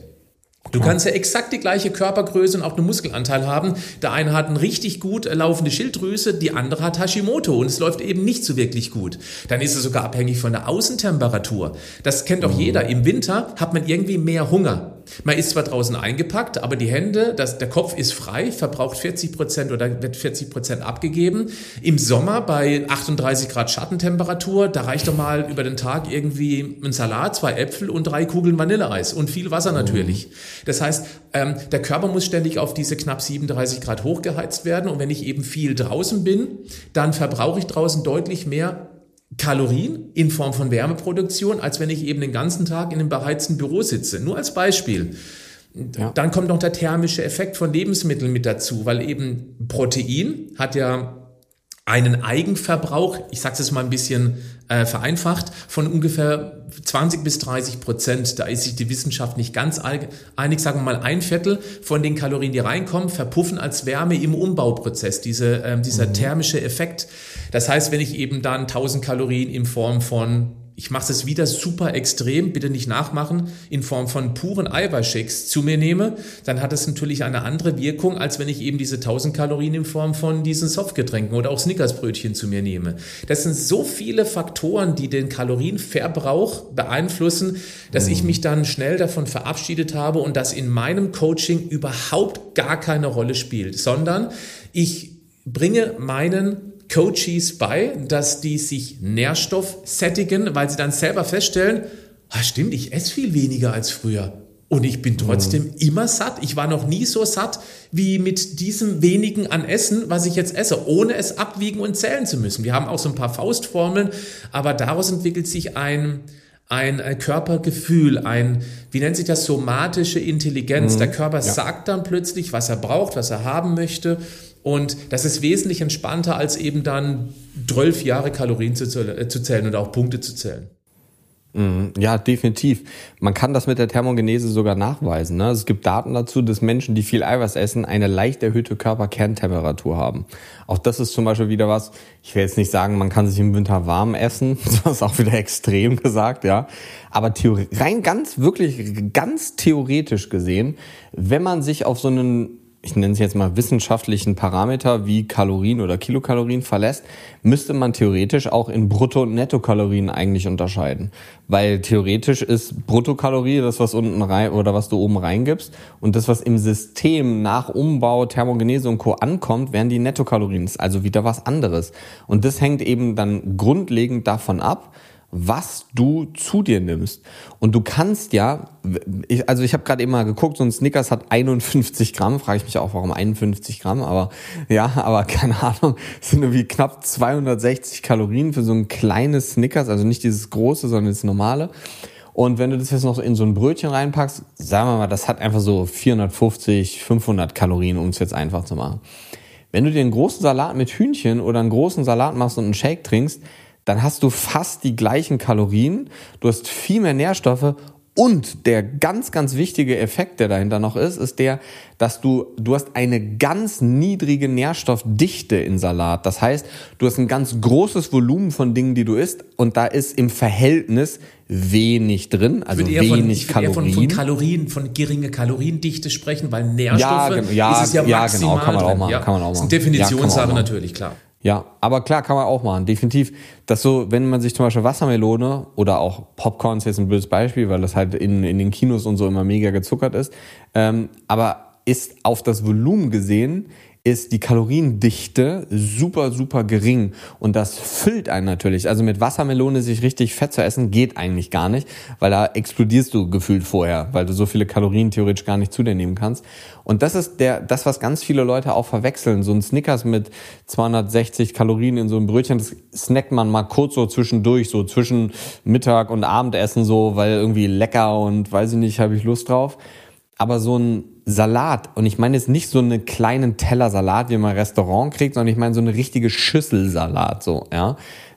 Du kannst ja exakt die gleiche Körpergröße und auch einen Muskelanteil haben. Der eine hat eine richtig gut laufende Schilddrüse, die andere hat Hashimoto und es läuft eben nicht so wirklich gut. Dann ist es sogar abhängig von der Außentemperatur. Das kennt doch mhm. jeder. Im Winter hat man irgendwie mehr Hunger. Man ist zwar draußen eingepackt, aber die Hände, das, der Kopf ist frei, verbraucht 40 Prozent oder wird 40 Prozent abgegeben. Im Sommer bei 38 Grad Schattentemperatur, da reicht doch mal über den Tag irgendwie ein Salat, zwei Äpfel und drei Kugeln Vanilleeis und viel Wasser natürlich. Das heißt, ähm, der Körper muss ständig auf diese knapp 37 Grad hochgeheizt werden und wenn ich eben viel draußen bin, dann verbrauche ich draußen deutlich mehr Kalorien in Form von Wärmeproduktion, als wenn ich eben den ganzen Tag in einem beheizten Büro sitze. Nur als Beispiel. Ja. Dann kommt noch der thermische Effekt von Lebensmitteln mit dazu, weil eben Protein hat ja einen Eigenverbrauch, ich sage es mal ein bisschen äh, vereinfacht, von ungefähr 20 bis 30 Prozent. Da ist sich die Wissenschaft nicht ganz einig. Sagen wir mal, ein Viertel von den Kalorien, die reinkommen, verpuffen als Wärme im Umbauprozess, diese, äh, dieser mhm. thermische Effekt. Das heißt, wenn ich eben dann 1000 Kalorien in Form von ich mache es wieder super extrem, bitte nicht nachmachen, in Form von puren Eiweißshakes zu mir nehme, dann hat es natürlich eine andere Wirkung, als wenn ich eben diese 1000 Kalorien in Form von diesen Softgetränken oder auch Snickersbrötchen zu mir nehme. Das sind so viele Faktoren, die den Kalorienverbrauch beeinflussen, dass mhm. ich mich dann schnell davon verabschiedet habe und das in meinem Coaching überhaupt gar keine Rolle spielt, sondern ich bringe meinen Coaches bei, dass die sich Nährstoff sättigen, weil sie dann selber feststellen, ah, stimmt, ich esse viel weniger als früher. Und ich bin trotzdem mhm. immer satt. Ich war noch nie so satt wie mit diesem wenigen an Essen, was ich jetzt esse, ohne es abwiegen und zählen zu müssen. Wir haben auch so ein paar Faustformeln, aber daraus entwickelt sich ein, ein, ein Körpergefühl, ein, wie nennt sich das, somatische Intelligenz. Mhm. Der Körper ja. sagt dann plötzlich, was er braucht, was er haben möchte. Und das ist wesentlich entspannter, als eben dann zwölf Jahre Kalorien zu, äh, zu zählen und auch Punkte zu zählen. Mhm. Ja, definitiv. Man kann das mit der Thermogenese sogar nachweisen. Ne? Es gibt Daten dazu, dass Menschen, die viel Eiweiß essen, eine leicht erhöhte Körperkerntemperatur haben. Auch das ist zum Beispiel wieder was, ich will jetzt nicht sagen, man kann sich im Winter warm essen, das ist auch wieder extrem gesagt, ja. Aber rein ganz, wirklich ganz theoretisch gesehen, wenn man sich auf so einen ich nenne es jetzt mal wissenschaftlichen Parameter wie Kalorien oder Kilokalorien verlässt, müsste man theoretisch auch in Brutto- und Nettokalorien eigentlich unterscheiden. Weil theoretisch ist Bruttokalorie das, was unten rein oder was du oben reingibst und das, was im System nach Umbau, Thermogenese und Co. ankommt, wären die Nettokalorien. Also wieder was anderes. Und das hängt eben dann grundlegend davon ab, was du zu dir nimmst. Und du kannst ja, ich, also ich habe gerade eben mal geguckt, so ein Snickers hat 51 Gramm, frage ich mich auch, warum 51 Gramm, aber ja, aber keine Ahnung, sind irgendwie knapp 260 Kalorien für so ein kleines Snickers, also nicht dieses große, sondern das normale. Und wenn du das jetzt noch in so ein Brötchen reinpackst, sagen wir mal, das hat einfach so 450, 500 Kalorien, um es jetzt einfach zu machen. Wenn du dir einen großen Salat mit Hühnchen oder einen großen Salat machst und einen Shake trinkst, dann hast du fast die gleichen Kalorien, du hast viel mehr Nährstoffe und der ganz, ganz wichtige Effekt, der dahinter noch ist, ist der, dass du, du hast eine ganz niedrige Nährstoffdichte in Salat. Das heißt, du hast ein ganz großes Volumen von Dingen, die du isst und da ist im Verhältnis wenig drin, also wenig von, Kalorien. Von, von Kalorien, von geringe Kaloriendichte sprechen, weil Nährstoffe ja, ja, ist es ja, ja genau, kann man auch machen, ja, kann man auch machen. Das ist eine Definitionssache ja, natürlich, klar. Ja, aber klar, kann man auch machen, definitiv. Dass so, wenn man sich zum Beispiel Wassermelone oder auch Popcorn ist jetzt ein blödes Beispiel, weil das halt in, in den Kinos und so immer mega gezuckert ist, ähm, aber ist auf das Volumen gesehen ist die Kaloriendichte super, super gering. Und das füllt einen natürlich. Also mit Wassermelone sich richtig fett zu essen, geht eigentlich gar nicht, weil da explodierst du gefühlt vorher, weil du so viele Kalorien theoretisch gar nicht zu dir nehmen kannst. Und das ist der, das, was ganz viele Leute auch verwechseln. So ein Snickers mit 260 Kalorien in so einem Brötchen, das snackt man mal kurz so zwischendurch, so zwischen Mittag und Abendessen so, weil irgendwie lecker und weiß ich nicht, habe ich Lust drauf. Aber so ein Salat, und ich meine jetzt nicht so einen kleinen Teller Salat, wie man im Restaurant kriegt, sondern ich meine so eine richtige Schüssel Salat, so, ja.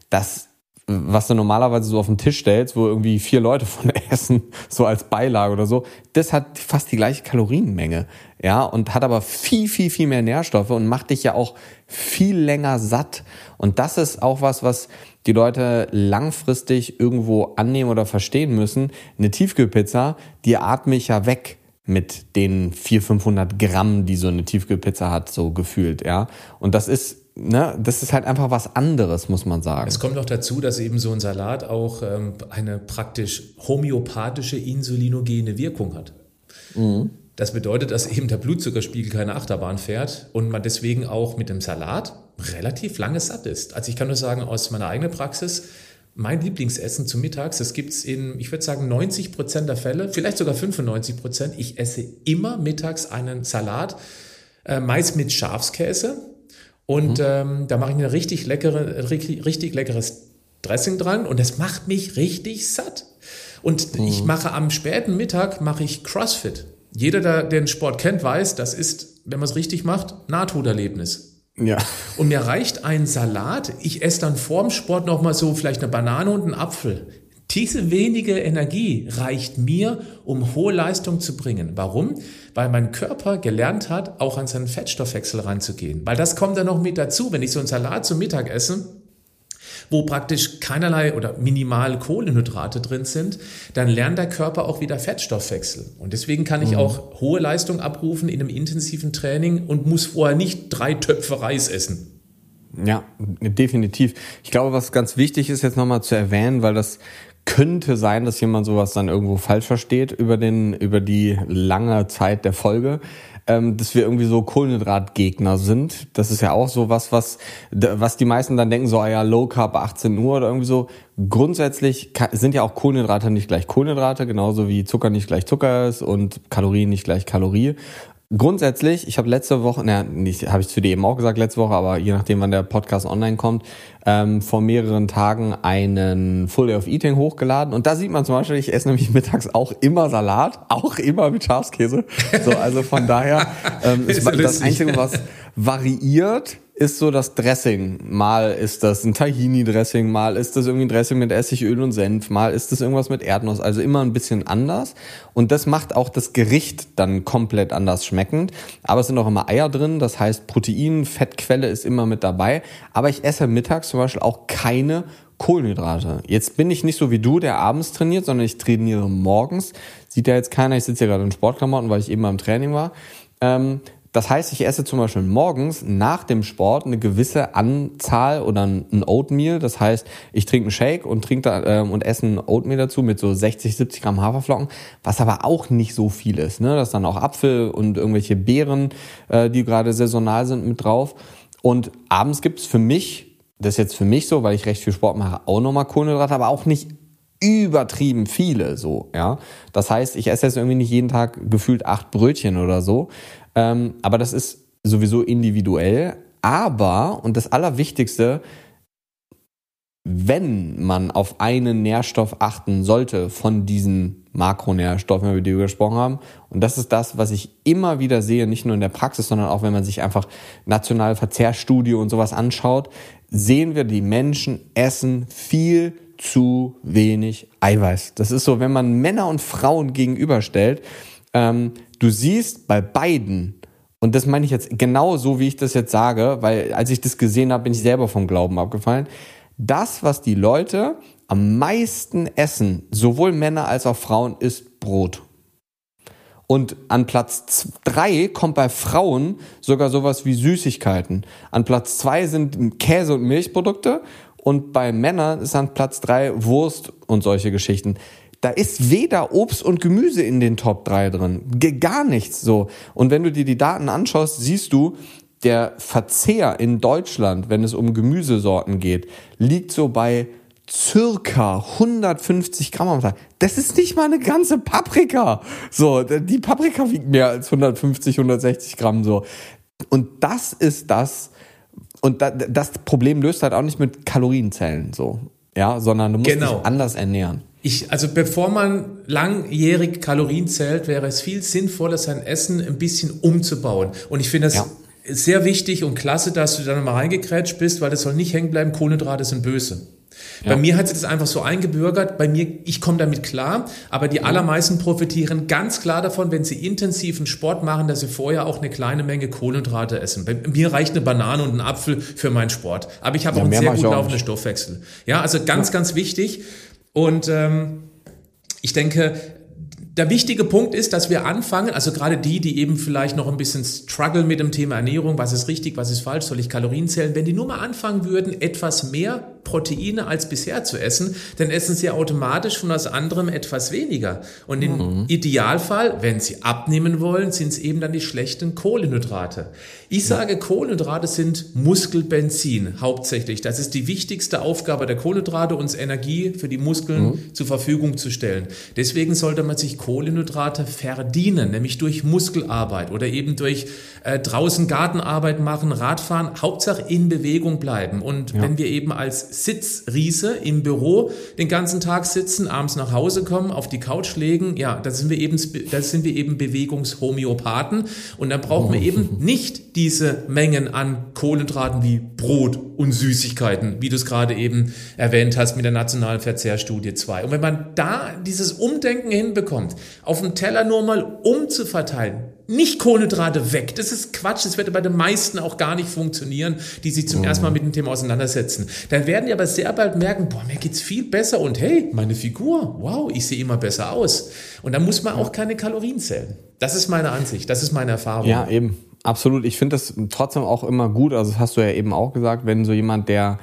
Das, was du normalerweise so auf den Tisch stellst, wo irgendwie vier Leute von essen, so als Beilage oder so, das hat fast die gleiche Kalorienmenge, ja, und hat aber viel, viel, viel mehr Nährstoffe und macht dich ja auch viel länger satt. Und das ist auch was, was die Leute langfristig irgendwo annehmen oder verstehen müssen. Eine Tiefkühlpizza, die atme ich ja weg mit den 400, 500 Gramm, die so eine Tiefkühlpizza hat, so gefühlt, ja. Und das ist, ne, das ist halt einfach was anderes, muss man sagen. Es kommt noch dazu, dass eben so ein Salat auch ähm, eine praktisch homöopathische insulinogene Wirkung hat. Mhm. Das bedeutet, dass eben der Blutzuckerspiegel keine Achterbahn fährt und man deswegen auch mit dem Salat relativ lange satt ist. Also ich kann nur sagen, aus meiner eigenen Praxis, mein Lieblingsessen zum Mittags, das gibt's in, ich würde sagen, 90 Prozent der Fälle, vielleicht sogar 95 Prozent. Ich esse immer mittags einen Salat, äh, meist mit Schafskäse. Und mhm. ähm, da mache ich eine richtig leckere, richtig, richtig leckeres Dressing dran und das macht mich richtig satt. Und mhm. ich mache am späten Mittag mache ich CrossFit. Jeder, der den Sport kennt, weiß, das ist, wenn man es richtig macht, Nahtoderlebnis. Ja. Und mir reicht ein Salat. Ich esse dann vorm Sport nochmal so vielleicht eine Banane und einen Apfel. Diese wenige Energie reicht mir, um hohe Leistung zu bringen. Warum? Weil mein Körper gelernt hat, auch an seinen Fettstoffwechsel ranzugehen. Weil das kommt dann noch mit dazu. Wenn ich so einen Salat zum Mittag esse, wo praktisch keinerlei oder minimal Kohlenhydrate drin sind, dann lernt der Körper auch wieder Fettstoffwechsel. Und deswegen kann ich mhm. auch hohe Leistung abrufen in einem intensiven Training und muss vorher nicht drei Töpfe Reis essen. Ja, definitiv. Ich glaube, was ganz wichtig ist jetzt nochmal zu erwähnen, weil das könnte sein, dass jemand sowas dann irgendwo falsch versteht über den, über die lange Zeit der Folge ähm, dass wir irgendwie so Kohlenhydratgegner sind. Das ist ja auch so was, was, was die meisten dann denken, so, ah ja, Low Carb 18 Uhr oder irgendwie so. Grundsätzlich sind ja auch Kohlenhydrate nicht gleich Kohlenhydrate, genauso wie Zucker nicht gleich Zucker ist und Kalorien nicht gleich Kalorie. Grundsätzlich, ich habe letzte Woche, naja, nicht, habe ich zu dir eben auch gesagt letzte Woche, aber je nachdem, wann der Podcast online kommt, ähm, vor mehreren Tagen einen Full Day of Eating hochgeladen. Und da sieht man zum Beispiel, ich esse nämlich mittags auch immer Salat, auch immer mit Schafskäse. So, also von daher ähm, ist das Einzige, was variiert, ist so das Dressing. Mal ist das ein Tahini-Dressing, mal ist das irgendwie ein Dressing mit Essigöl und Senf, mal ist das irgendwas mit Erdnuss. Also immer ein bisschen anders. Und das macht auch das Gericht dann komplett anders schmeckend. Aber es sind auch immer Eier drin, das heißt Protein, Fettquelle ist immer mit dabei. Aber ich esse mittags zum Beispiel auch keine Kohlenhydrate. Jetzt bin ich nicht so wie du, der abends trainiert, sondern ich trainiere morgens. Sieht ja jetzt keiner, ich sitze ja gerade in Sportklamotten, weil ich eben beim Training war. Ähm, das heißt, ich esse zum Beispiel morgens nach dem Sport eine gewisse Anzahl oder ein Oatmeal. Das heißt, ich trinke einen Shake und trinke da, äh, und esse ein Oatmeal dazu mit so 60, 70 Gramm Haferflocken, was aber auch nicht so viel ist. Ne? Das ist dann auch Apfel und irgendwelche Beeren, äh, die gerade saisonal sind, mit drauf. Und abends gibt's für mich, das ist jetzt für mich so, weil ich recht viel Sport mache, auch nochmal Kohlenhydrate, aber auch nicht übertrieben viele so, ja. Das heißt, ich esse jetzt irgendwie nicht jeden Tag gefühlt acht Brötchen oder so, ähm, aber das ist sowieso individuell. Aber, und das Allerwichtigste, wenn man auf einen Nährstoff achten sollte von diesen Makronährstoffen, über die wir gesprochen haben, und das ist das, was ich immer wieder sehe, nicht nur in der Praxis, sondern auch wenn man sich einfach nationale Verzehrstudie und sowas anschaut, sehen wir, die Menschen essen viel zu wenig Eiweiß. Das ist so, wenn man Männer und Frauen gegenüberstellt, ähm, du siehst bei beiden, und das meine ich jetzt genau so, wie ich das jetzt sage, weil als ich das gesehen habe, bin ich selber vom Glauben abgefallen. Das, was die Leute am meisten essen, sowohl Männer als auch Frauen, ist Brot. Und an Platz drei kommt bei Frauen sogar sowas wie Süßigkeiten. An Platz zwei sind Käse und Milchprodukte und bei Männern ist an Platz drei Wurst und solche Geschichten da ist weder Obst und Gemüse in den Top 3 drin. Gar nichts so. Und wenn du dir die Daten anschaust, siehst du, der Verzehr in Deutschland, wenn es um Gemüsesorten geht, liegt so bei circa 150 Gramm am Tag. Das ist nicht mal eine ganze Paprika. So, die Paprika wiegt mehr als 150, 160 Gramm so. Und das ist das, und das Problem löst halt auch nicht mit Kalorienzellen so, ja, sondern du musst genau. dich anders ernähren. Ich, also bevor man langjährig Kalorien zählt, wäre es viel sinnvoller, sein Essen ein bisschen umzubauen. Und ich finde das ja. sehr wichtig und klasse, dass du da nochmal reingekrätscht bist, weil das soll nicht hängen bleiben, Kohlenhydrate sind böse. Ja. Bei mir hat sich das einfach so eingebürgert. Bei mir, ich komme damit klar, aber die allermeisten profitieren ganz klar davon, wenn sie intensiven Sport machen, dass sie vorher auch eine kleine Menge Kohlenhydrate essen. Bei mir reicht eine Banane und ein Apfel für meinen Sport. Aber ich habe ja, auch einen sehr gut laufenden Stoffwechsel. Ja, also ganz, ja. ganz wichtig. Und ähm, ich denke, der wichtige Punkt ist, dass wir anfangen, also gerade die, die eben vielleicht noch ein bisschen struggle mit dem Thema Ernährung, was ist richtig, was ist falsch, soll ich Kalorien zählen, wenn die nur mal anfangen würden, etwas mehr Proteine als bisher zu essen, dann essen sie automatisch von was anderem etwas weniger. Und im mhm. Idealfall, wenn sie abnehmen wollen, sind es eben dann die schlechten Kohlenhydrate. Ich sage, Kohlenhydrate sind Muskelbenzin hauptsächlich. Das ist die wichtigste Aufgabe der Kohlenhydrate, uns Energie für die Muskeln mhm. zur Verfügung zu stellen. Deswegen sollte man sich Kohlenhydrate verdienen, nämlich durch Muskelarbeit oder eben durch äh, draußen Gartenarbeit machen, Radfahren, Hauptsache in Bewegung bleiben. Und ja. wenn wir eben als Sitzriese im Büro den ganzen Tag sitzen, abends nach Hause kommen, auf die Couch legen, ja, da sind wir eben, da sind wir eben Bewegungshomöopathen. Und dann brauchen wir eben nicht diese Mengen an Kohlenhydraten wie Brot und Süßigkeiten, wie du es gerade eben erwähnt hast mit der nationalen Verzehrstudie 2. Und wenn man da dieses Umdenken hinbekommt, auf dem Teller nur mal umzuverteilen, nicht Kohlenhydrate weg. Das ist Quatsch. Das wird bei den meisten auch gar nicht funktionieren, die sich zum mhm. ersten Mal mit dem Thema auseinandersetzen. Dann werden die aber sehr bald merken, boah, mir geht's viel besser und hey, meine Figur, wow, ich sehe immer besser aus. Und dann muss man auch keine Kalorien zählen. Das ist meine Ansicht, das ist meine Erfahrung. Ja, eben. Absolut. Ich finde das trotzdem auch immer gut. Also das hast du ja eben auch gesagt, wenn so jemand, der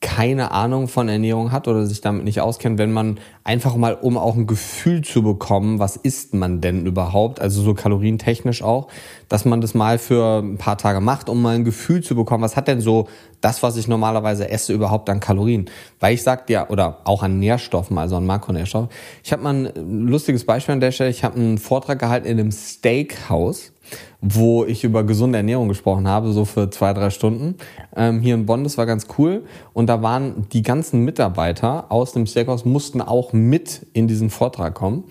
keine Ahnung von Ernährung hat oder sich damit nicht auskennt, wenn man einfach mal, um auch ein Gefühl zu bekommen, was isst man denn überhaupt, also so kalorientechnisch auch, dass man das mal für ein paar Tage macht, um mal ein Gefühl zu bekommen, was hat denn so das, was ich normalerweise esse, überhaupt an Kalorien? Weil ich sag dir, oder auch an Nährstoffen, also an Makronährstoffen. Ich habe mal ein lustiges Beispiel an der Stelle. Ich habe einen Vortrag gehalten in einem Steakhouse wo ich über gesunde Ernährung gesprochen habe, so für zwei, drei Stunden. Ähm, hier in Bonn, das war ganz cool. Und da waren die ganzen Mitarbeiter aus dem Steakhouse mussten auch mit in diesen Vortrag kommen.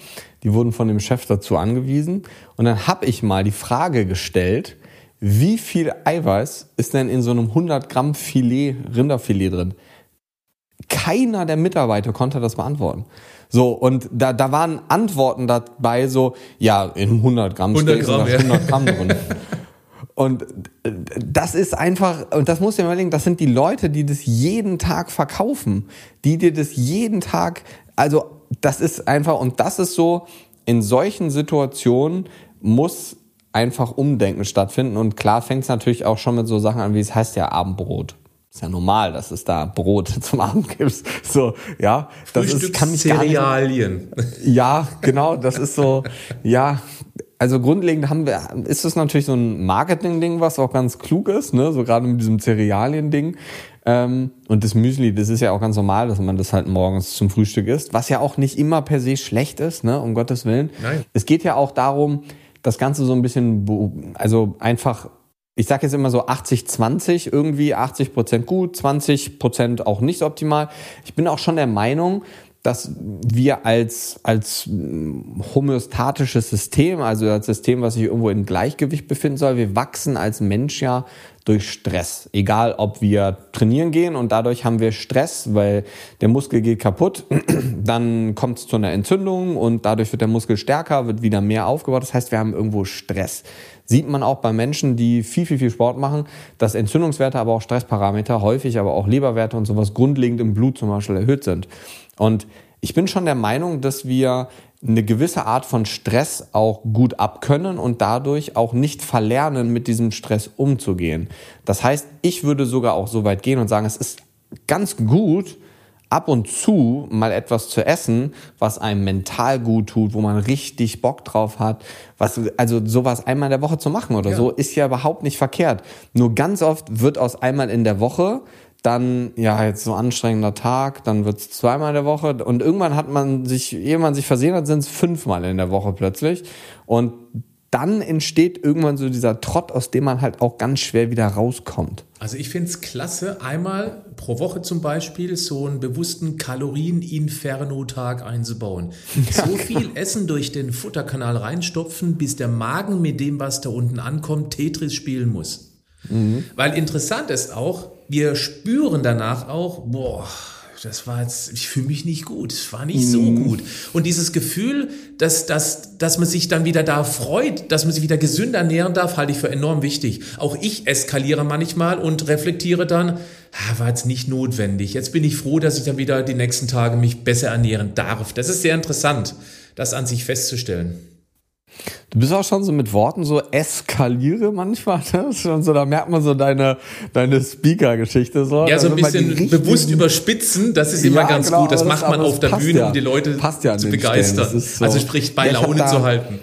Die wurden von dem Chef dazu angewiesen. Und dann habe ich mal die Frage gestellt, wie viel Eiweiß ist denn in so einem 100 Gramm Filet, Rinderfilet drin? Keiner der Mitarbeiter konnte das beantworten. So, und da, da waren Antworten dabei, so, ja, in 100 Gramm 100 Gramm, ja. 100 Gramm drin. Und das ist einfach, und das muss ich mir überlegen, das sind die Leute, die das jeden Tag verkaufen, die dir das jeden Tag, also das ist einfach, und das ist so, in solchen Situationen muss einfach Umdenken stattfinden. Und klar fängt es natürlich auch schon mit so Sachen an, wie es heißt ja Abendbrot. Ist ja normal, dass es da Brot zum Abend gibt. So, ja, das ist, kann ich Cerealien. Ja, genau, das ist so, ja, also grundlegend haben wir, ist es natürlich so ein Marketing-Ding, was auch ganz klug ist, ne, so gerade mit diesem Cerealien-Ding. Ähm, und das Müsli, das ist ja auch ganz normal, dass man das halt morgens zum Frühstück isst, was ja auch nicht immer per se schlecht ist, ne, um Gottes Willen. Nein. Es geht ja auch darum, das Ganze so ein bisschen, also einfach ich sage jetzt immer so 80-20, irgendwie 80 Prozent gut, 20 Prozent auch nicht optimal. Ich bin auch schon der Meinung, dass wir als, als homöostatisches System, also als System, was sich irgendwo in Gleichgewicht befinden soll, wir wachsen als Mensch ja durch Stress. Egal, ob wir trainieren gehen und dadurch haben wir Stress, weil der Muskel geht kaputt, dann kommt es zu einer Entzündung und dadurch wird der Muskel stärker, wird wieder mehr aufgebaut. Das heißt, wir haben irgendwo Stress sieht man auch bei Menschen, die viel, viel, viel Sport machen, dass Entzündungswerte, aber auch Stressparameter, häufig aber auch Leberwerte und sowas grundlegend im Blut zum Beispiel erhöht sind. Und ich bin schon der Meinung, dass wir eine gewisse Art von Stress auch gut abkönnen und dadurch auch nicht verlernen, mit diesem Stress umzugehen. Das heißt, ich würde sogar auch so weit gehen und sagen, es ist ganz gut, ab und zu mal etwas zu essen, was einem mental gut tut, wo man richtig Bock drauf hat, was, also sowas einmal in der Woche zu machen oder ja. so, ist ja überhaupt nicht verkehrt. Nur ganz oft wird aus einmal in der Woche dann, ja, jetzt so anstrengender Tag, dann wird's zweimal in der Woche und irgendwann hat man sich, ehe man sich versehen hat, sind es fünfmal in der Woche plötzlich und dann entsteht irgendwann so dieser Trott, aus dem man halt auch ganz schwer wieder rauskommt. Also ich finde es klasse, einmal pro Woche zum Beispiel so einen bewussten Kalorien-Inferno-Tag einzubauen. Ja, so viel genau. Essen durch den Futterkanal reinstopfen, bis der Magen mit dem, was da unten ankommt, Tetris spielen muss. Mhm. Weil interessant ist auch, wir spüren danach auch, boah, das war jetzt, ich fühle mich nicht gut, es war nicht so mhm. gut. Und dieses Gefühl, dass, dass, dass man sich dann wieder da freut, dass man sich wieder gesünder ernähren darf, halte ich für enorm wichtig. Auch ich eskaliere manchmal und reflektiere dann, war jetzt nicht notwendig. Jetzt bin ich froh, dass ich dann wieder die nächsten Tage mich besser ernähren darf. Das ist sehr interessant, das an sich festzustellen. Du bist auch schon so mit Worten so eskaliere manchmal. Ne? Schon so, da merkt man so deine, deine Speaker-Geschichte. So. Ja, so ein bisschen bewusst überspitzen, das ist immer ja, ganz genau, gut. Das macht man auf der Bühne, ja. um die Leute ja zu begeistern. So. Also sprich bei Laune zu halten.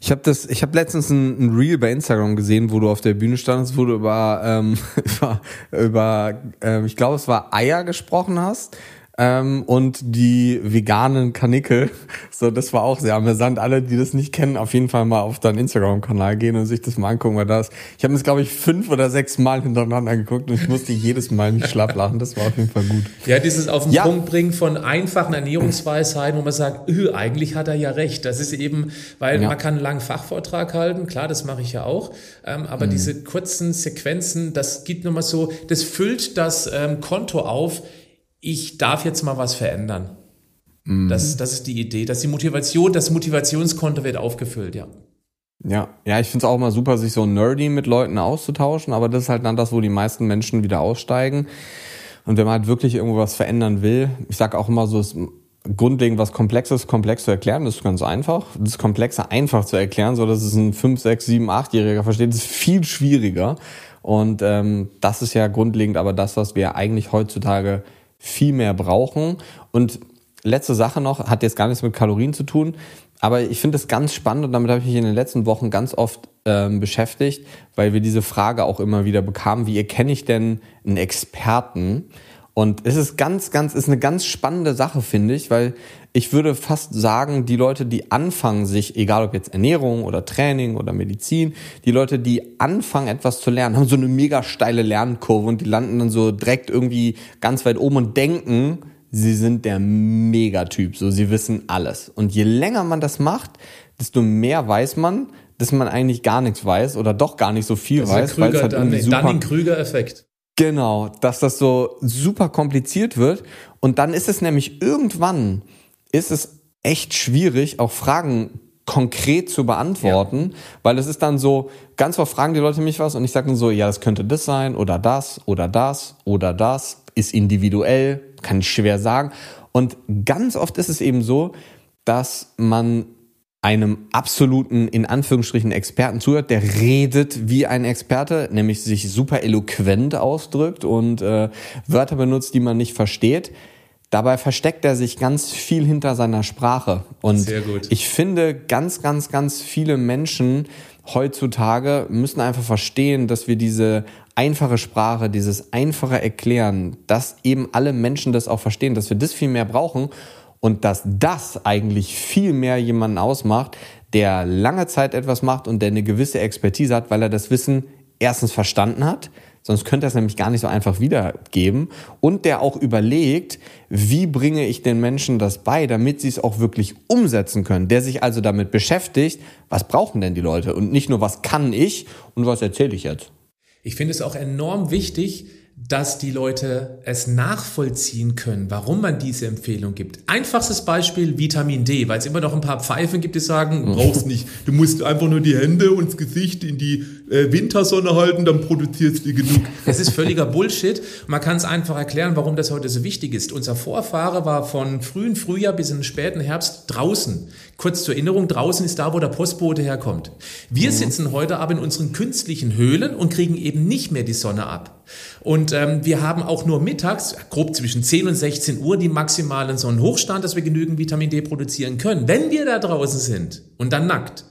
Ich habe das, ich habe letztens ein, ein Reel bei Instagram gesehen, wo du auf der Bühne standest, wo du über, ähm, über, über ähm, ich glaube, es war Eier gesprochen hast ähm, und die veganen Kanickel. So, das war auch sehr amüsant. Alle, die das nicht kennen, auf jeden Fall mal auf deinen Instagram-Kanal gehen und sich das mal angucken, weil das. Ich habe es, glaube ich, fünf oder sechs Mal hintereinander geguckt und ich musste jedes Mal nicht schlapp lachen. Das war auf jeden Fall gut. Ja, dieses auf den ja. Punkt bringen von einfachen Ernährungsweisheiten, wo man sagt, eigentlich hat er ja recht. Das ist eben, weil ja. man kann einen langen Fachvortrag halten, klar, das mache ich ja auch, ähm, aber mhm. diese kurzen Sequenzen, das gibt nochmal so, das füllt das ähm, Konto auf, ich darf jetzt mal was verändern. Mhm. Das, das ist die Idee, dass die Motivation, das Motivationskonto wird aufgefüllt, ja. Ja, ja, ich finde es auch immer super, sich so nerdy mit Leuten auszutauschen, aber das ist halt dann das, wo die meisten Menschen wieder aussteigen. Und wenn man halt wirklich irgendwo was verändern will, ich sage auch immer so, es grundlegend was Komplexes komplex zu erklären, das ist ganz einfach. Das Komplexe einfach zu erklären, so dass es ein 5, 6, 7, 8-Jähriger versteht, ist viel schwieriger. Und ähm, das ist ja grundlegend aber das, was wir eigentlich heutzutage viel mehr brauchen. Und letzte Sache noch, hat jetzt gar nichts mit Kalorien zu tun, aber ich finde es ganz spannend und damit habe ich mich in den letzten Wochen ganz oft ähm, beschäftigt, weil wir diese Frage auch immer wieder bekamen, wie erkenne ich denn einen Experten? Und es ist ganz, ganz, ist eine ganz spannende Sache, finde ich, weil ich würde fast sagen, die Leute, die anfangen, sich, egal ob jetzt Ernährung oder Training oder Medizin, die Leute, die anfangen, etwas zu lernen, haben so eine mega steile Lernkurve und die landen dann so direkt irgendwie ganz weit oben und denken, sie sind der Megatyp, so sie wissen alles. Und je länger man das macht, desto mehr weiß man, dass man eigentlich gar nichts weiß oder doch gar nicht so viel das weiß. Krüger, halt dann, dann den Krüger-Effekt. Genau, dass das so super kompliziert wird. Und dann ist es nämlich irgendwann, ist es echt schwierig, auch Fragen konkret zu beantworten, ja. weil es ist dann so, ganz oft fragen die Leute mich was und ich sage dann so, ja, das könnte das sein oder das oder das oder das, ist individuell, kann ich schwer sagen. Und ganz oft ist es eben so, dass man einem absoluten, in Anführungsstrichen, Experten zuhört, der redet wie ein Experte, nämlich sich super eloquent ausdrückt und äh, Wörter benutzt, die man nicht versteht. Dabei versteckt er sich ganz viel hinter seiner Sprache. Und ich finde, ganz, ganz, ganz viele Menschen heutzutage müssen einfach verstehen, dass wir diese einfache Sprache, dieses einfache Erklären, dass eben alle Menschen das auch verstehen, dass wir das viel mehr brauchen und dass das eigentlich viel mehr jemanden ausmacht, der lange Zeit etwas macht und der eine gewisse Expertise hat, weil er das Wissen erstens verstanden hat, sonst könnte er es nämlich gar nicht so einfach wiedergeben und der auch überlegt, wie bringe ich den Menschen das bei, damit sie es auch wirklich umsetzen können, der sich also damit beschäftigt, was brauchen denn die Leute und nicht nur, was kann ich und was erzähle ich jetzt. Ich finde es auch enorm wichtig, dass die Leute es nachvollziehen können, warum man diese Empfehlung gibt. Einfachstes Beispiel Vitamin D, weil es immer noch ein paar Pfeifen gibt, die sagen, brauchst nicht, du musst einfach nur die Hände und das Gesicht in die äh, Wintersonne halten, dann produzierst du genug. Das ist völliger Bullshit. Man kann es einfach erklären, warum das heute so wichtig ist. Unser Vorfahre war von frühen Frühjahr bis in den späten Herbst draußen. Kurz zur Erinnerung, draußen ist da, wo der Postbote herkommt. Wir mhm. sitzen heute aber in unseren künstlichen Höhlen und kriegen eben nicht mehr die Sonne ab. Und ähm, wir haben auch nur mittags, grob zwischen 10 und 16 Uhr, die maximalen Sonnenhochstand, dass wir genügend Vitamin D produzieren können. Wenn wir da draußen sind und dann nackt,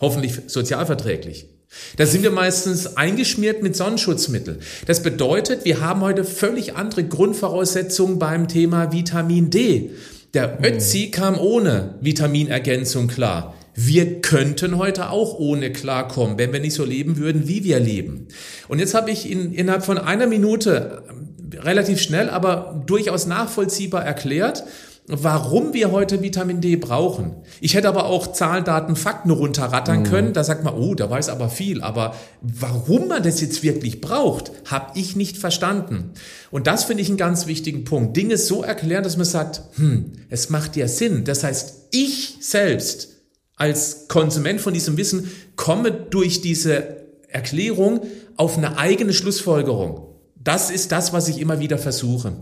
hoffentlich sozialverträglich, da sind wir meistens eingeschmiert mit Sonnenschutzmittel. Das bedeutet, wir haben heute völlig andere Grundvoraussetzungen beim Thema Vitamin D. Der hm. Ötzi kam ohne Vitaminergänzung klar. Wir könnten heute auch ohne klarkommen, wenn wir nicht so leben würden, wie wir leben. Und jetzt habe ich in, innerhalb von einer Minute ähm, relativ schnell, aber durchaus nachvollziehbar erklärt, warum wir heute Vitamin D brauchen. Ich hätte aber auch Zahlen, Daten, Fakten runterrattern mhm. können. Da sagt man, oh, da weiß aber viel. Aber warum man das jetzt wirklich braucht, habe ich nicht verstanden. Und das finde ich einen ganz wichtigen Punkt. Dinge so erklären, dass man sagt, hm, es macht ja Sinn. Das heißt, ich selbst als Konsument von diesem Wissen komme durch diese Erklärung auf eine eigene Schlussfolgerung. Das ist das, was ich immer wieder versuche.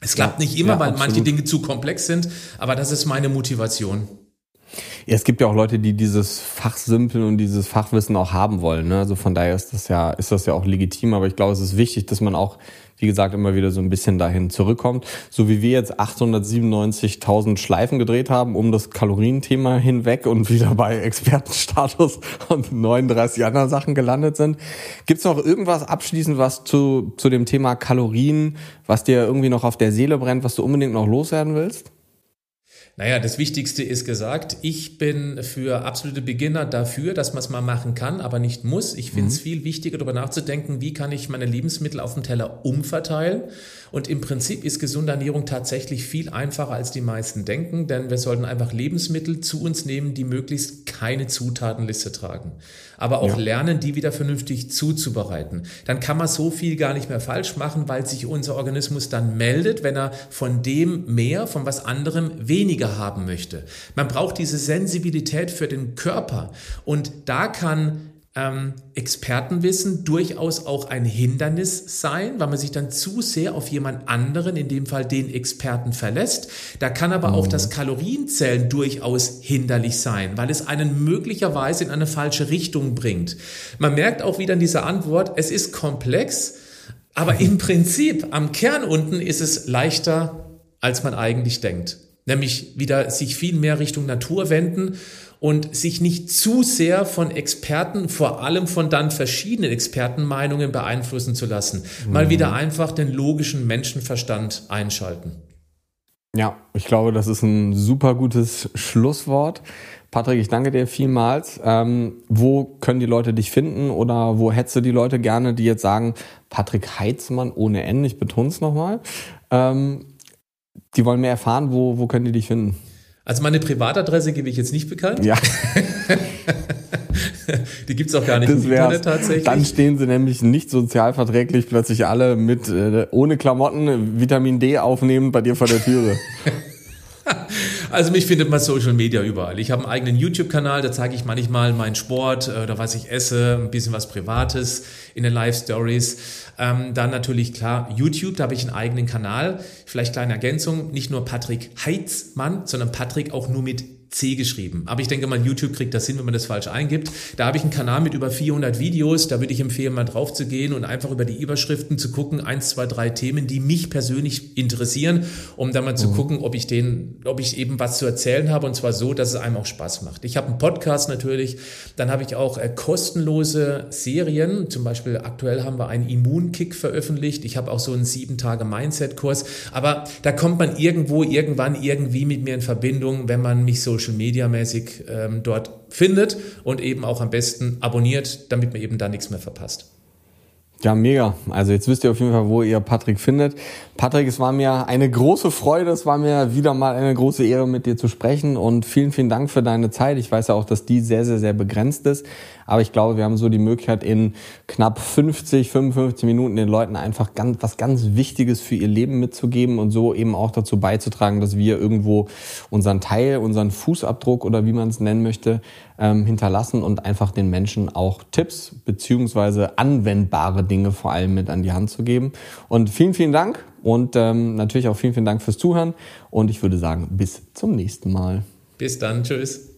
Es klappt nicht immer, ja, weil absolut. manche Dinge zu komplex sind, aber das ist meine Motivation. Es gibt ja auch Leute, die dieses Fachsimpeln und dieses Fachwissen auch haben wollen. Ne? Also von daher ist das ja, ist das ja auch legitim. Aber ich glaube, es ist wichtig, dass man auch wie gesagt, immer wieder so ein bisschen dahin zurückkommt. So wie wir jetzt 897.000 Schleifen gedreht haben um das Kalorienthema hinweg und wieder bei Expertenstatus und 39 anderen Sachen gelandet sind. Gibt es noch irgendwas abschließend, was zu, zu dem Thema Kalorien, was dir irgendwie noch auf der Seele brennt, was du unbedingt noch loswerden willst? Naja, das Wichtigste ist gesagt. Ich bin für absolute Beginner dafür, dass man es mal machen kann, aber nicht muss. Ich finde es mhm. viel wichtiger, darüber nachzudenken, wie kann ich meine Lebensmittel auf dem Teller umverteilen. Und im Prinzip ist gesunde Ernährung tatsächlich viel einfacher, als die meisten denken, denn wir sollten einfach Lebensmittel zu uns nehmen, die möglichst keine Zutatenliste tragen. Aber auch ja. lernen, die wieder vernünftig zuzubereiten. Dann kann man so viel gar nicht mehr falsch machen, weil sich unser Organismus dann meldet, wenn er von dem mehr, von was anderem weniger haben möchte. Man braucht diese Sensibilität für den Körper. Und da kann ähm, Expertenwissen durchaus auch ein Hindernis sein, weil man sich dann zu sehr auf jemand anderen, in dem Fall den Experten, verlässt. Da kann aber mhm. auch das Kalorienzählen durchaus hinderlich sein, weil es einen möglicherweise in eine falsche Richtung bringt. Man merkt auch wieder in dieser Antwort, es ist komplex, aber im Prinzip am Kern unten ist es leichter, als man eigentlich denkt. Nämlich wieder sich viel mehr Richtung Natur wenden und sich nicht zu sehr von Experten, vor allem von dann verschiedenen Expertenmeinungen beeinflussen zu lassen. Mal mhm. wieder einfach den logischen Menschenverstand einschalten. Ja, ich glaube, das ist ein super gutes Schlusswort. Patrick, ich danke dir vielmals. Ähm, wo können die Leute dich finden oder wo hättest du die Leute gerne, die jetzt sagen, Patrick Heitzmann ohne N, ich betone es nochmal, ähm, die wollen mehr erfahren, wo, wo können die dich finden? Also meine Privatadresse gebe ich jetzt nicht bekannt. Ja. Die gibt es auch gar nicht das im Internet tatsächlich. Dann stehen sie nämlich nicht sozialverträglich plötzlich alle mit äh, ohne Klamotten Vitamin D aufnehmen bei dir vor der Türe. Also mich findet man Social Media überall. Ich habe einen eigenen YouTube-Kanal, da zeige ich manchmal meinen Sport äh, oder was ich esse, ein bisschen was Privates in den Live-Stories. Ähm, dann natürlich klar YouTube, da habe ich einen eigenen Kanal. Vielleicht kleine Ergänzung, nicht nur Patrick Heitzmann, sondern Patrick auch nur mit C geschrieben. Aber ich denke mal, YouTube kriegt das hin, wenn man das falsch eingibt. Da habe ich einen Kanal mit über 400 Videos. Da würde ich empfehlen, mal drauf zu gehen und einfach über die Überschriften zu gucken. Eins, zwei, drei Themen, die mich persönlich interessieren, um dann mal mhm. zu gucken, ob ich den, ob ich eben was zu erzählen habe und zwar so, dass es einem auch Spaß macht. Ich habe einen Podcast natürlich. Dann habe ich auch äh, kostenlose Serien. Zum Beispiel aktuell haben wir einen Immunkick veröffentlicht. Ich habe auch so einen sieben Tage Mindset-Kurs. Aber da kommt man irgendwo, irgendwann, irgendwie mit mir in Verbindung, wenn man mich so Social Media mäßig ähm, dort findet und eben auch am besten abonniert, damit man eben da nichts mehr verpasst. Ja, mega. Also jetzt wisst ihr auf jeden Fall, wo ihr Patrick findet. Patrick, es war mir eine große Freude, es war mir wieder mal eine große Ehre, mit dir zu sprechen und vielen, vielen Dank für deine Zeit. Ich weiß ja auch, dass die sehr, sehr, sehr begrenzt ist, aber ich glaube, wir haben so die Möglichkeit, in knapp 50, 55 Minuten den Leuten einfach ganz, was ganz Wichtiges für ihr Leben mitzugeben und so eben auch dazu beizutragen, dass wir irgendwo unseren Teil, unseren Fußabdruck oder wie man es nennen möchte, ähm, hinterlassen und einfach den Menschen auch Tipps beziehungsweise anwendbare Dinge vor allem mit an die Hand zu geben. Und vielen, vielen Dank und ähm, natürlich auch vielen, vielen Dank fürs Zuhören. Und ich würde sagen, bis zum nächsten Mal. Bis dann. Tschüss.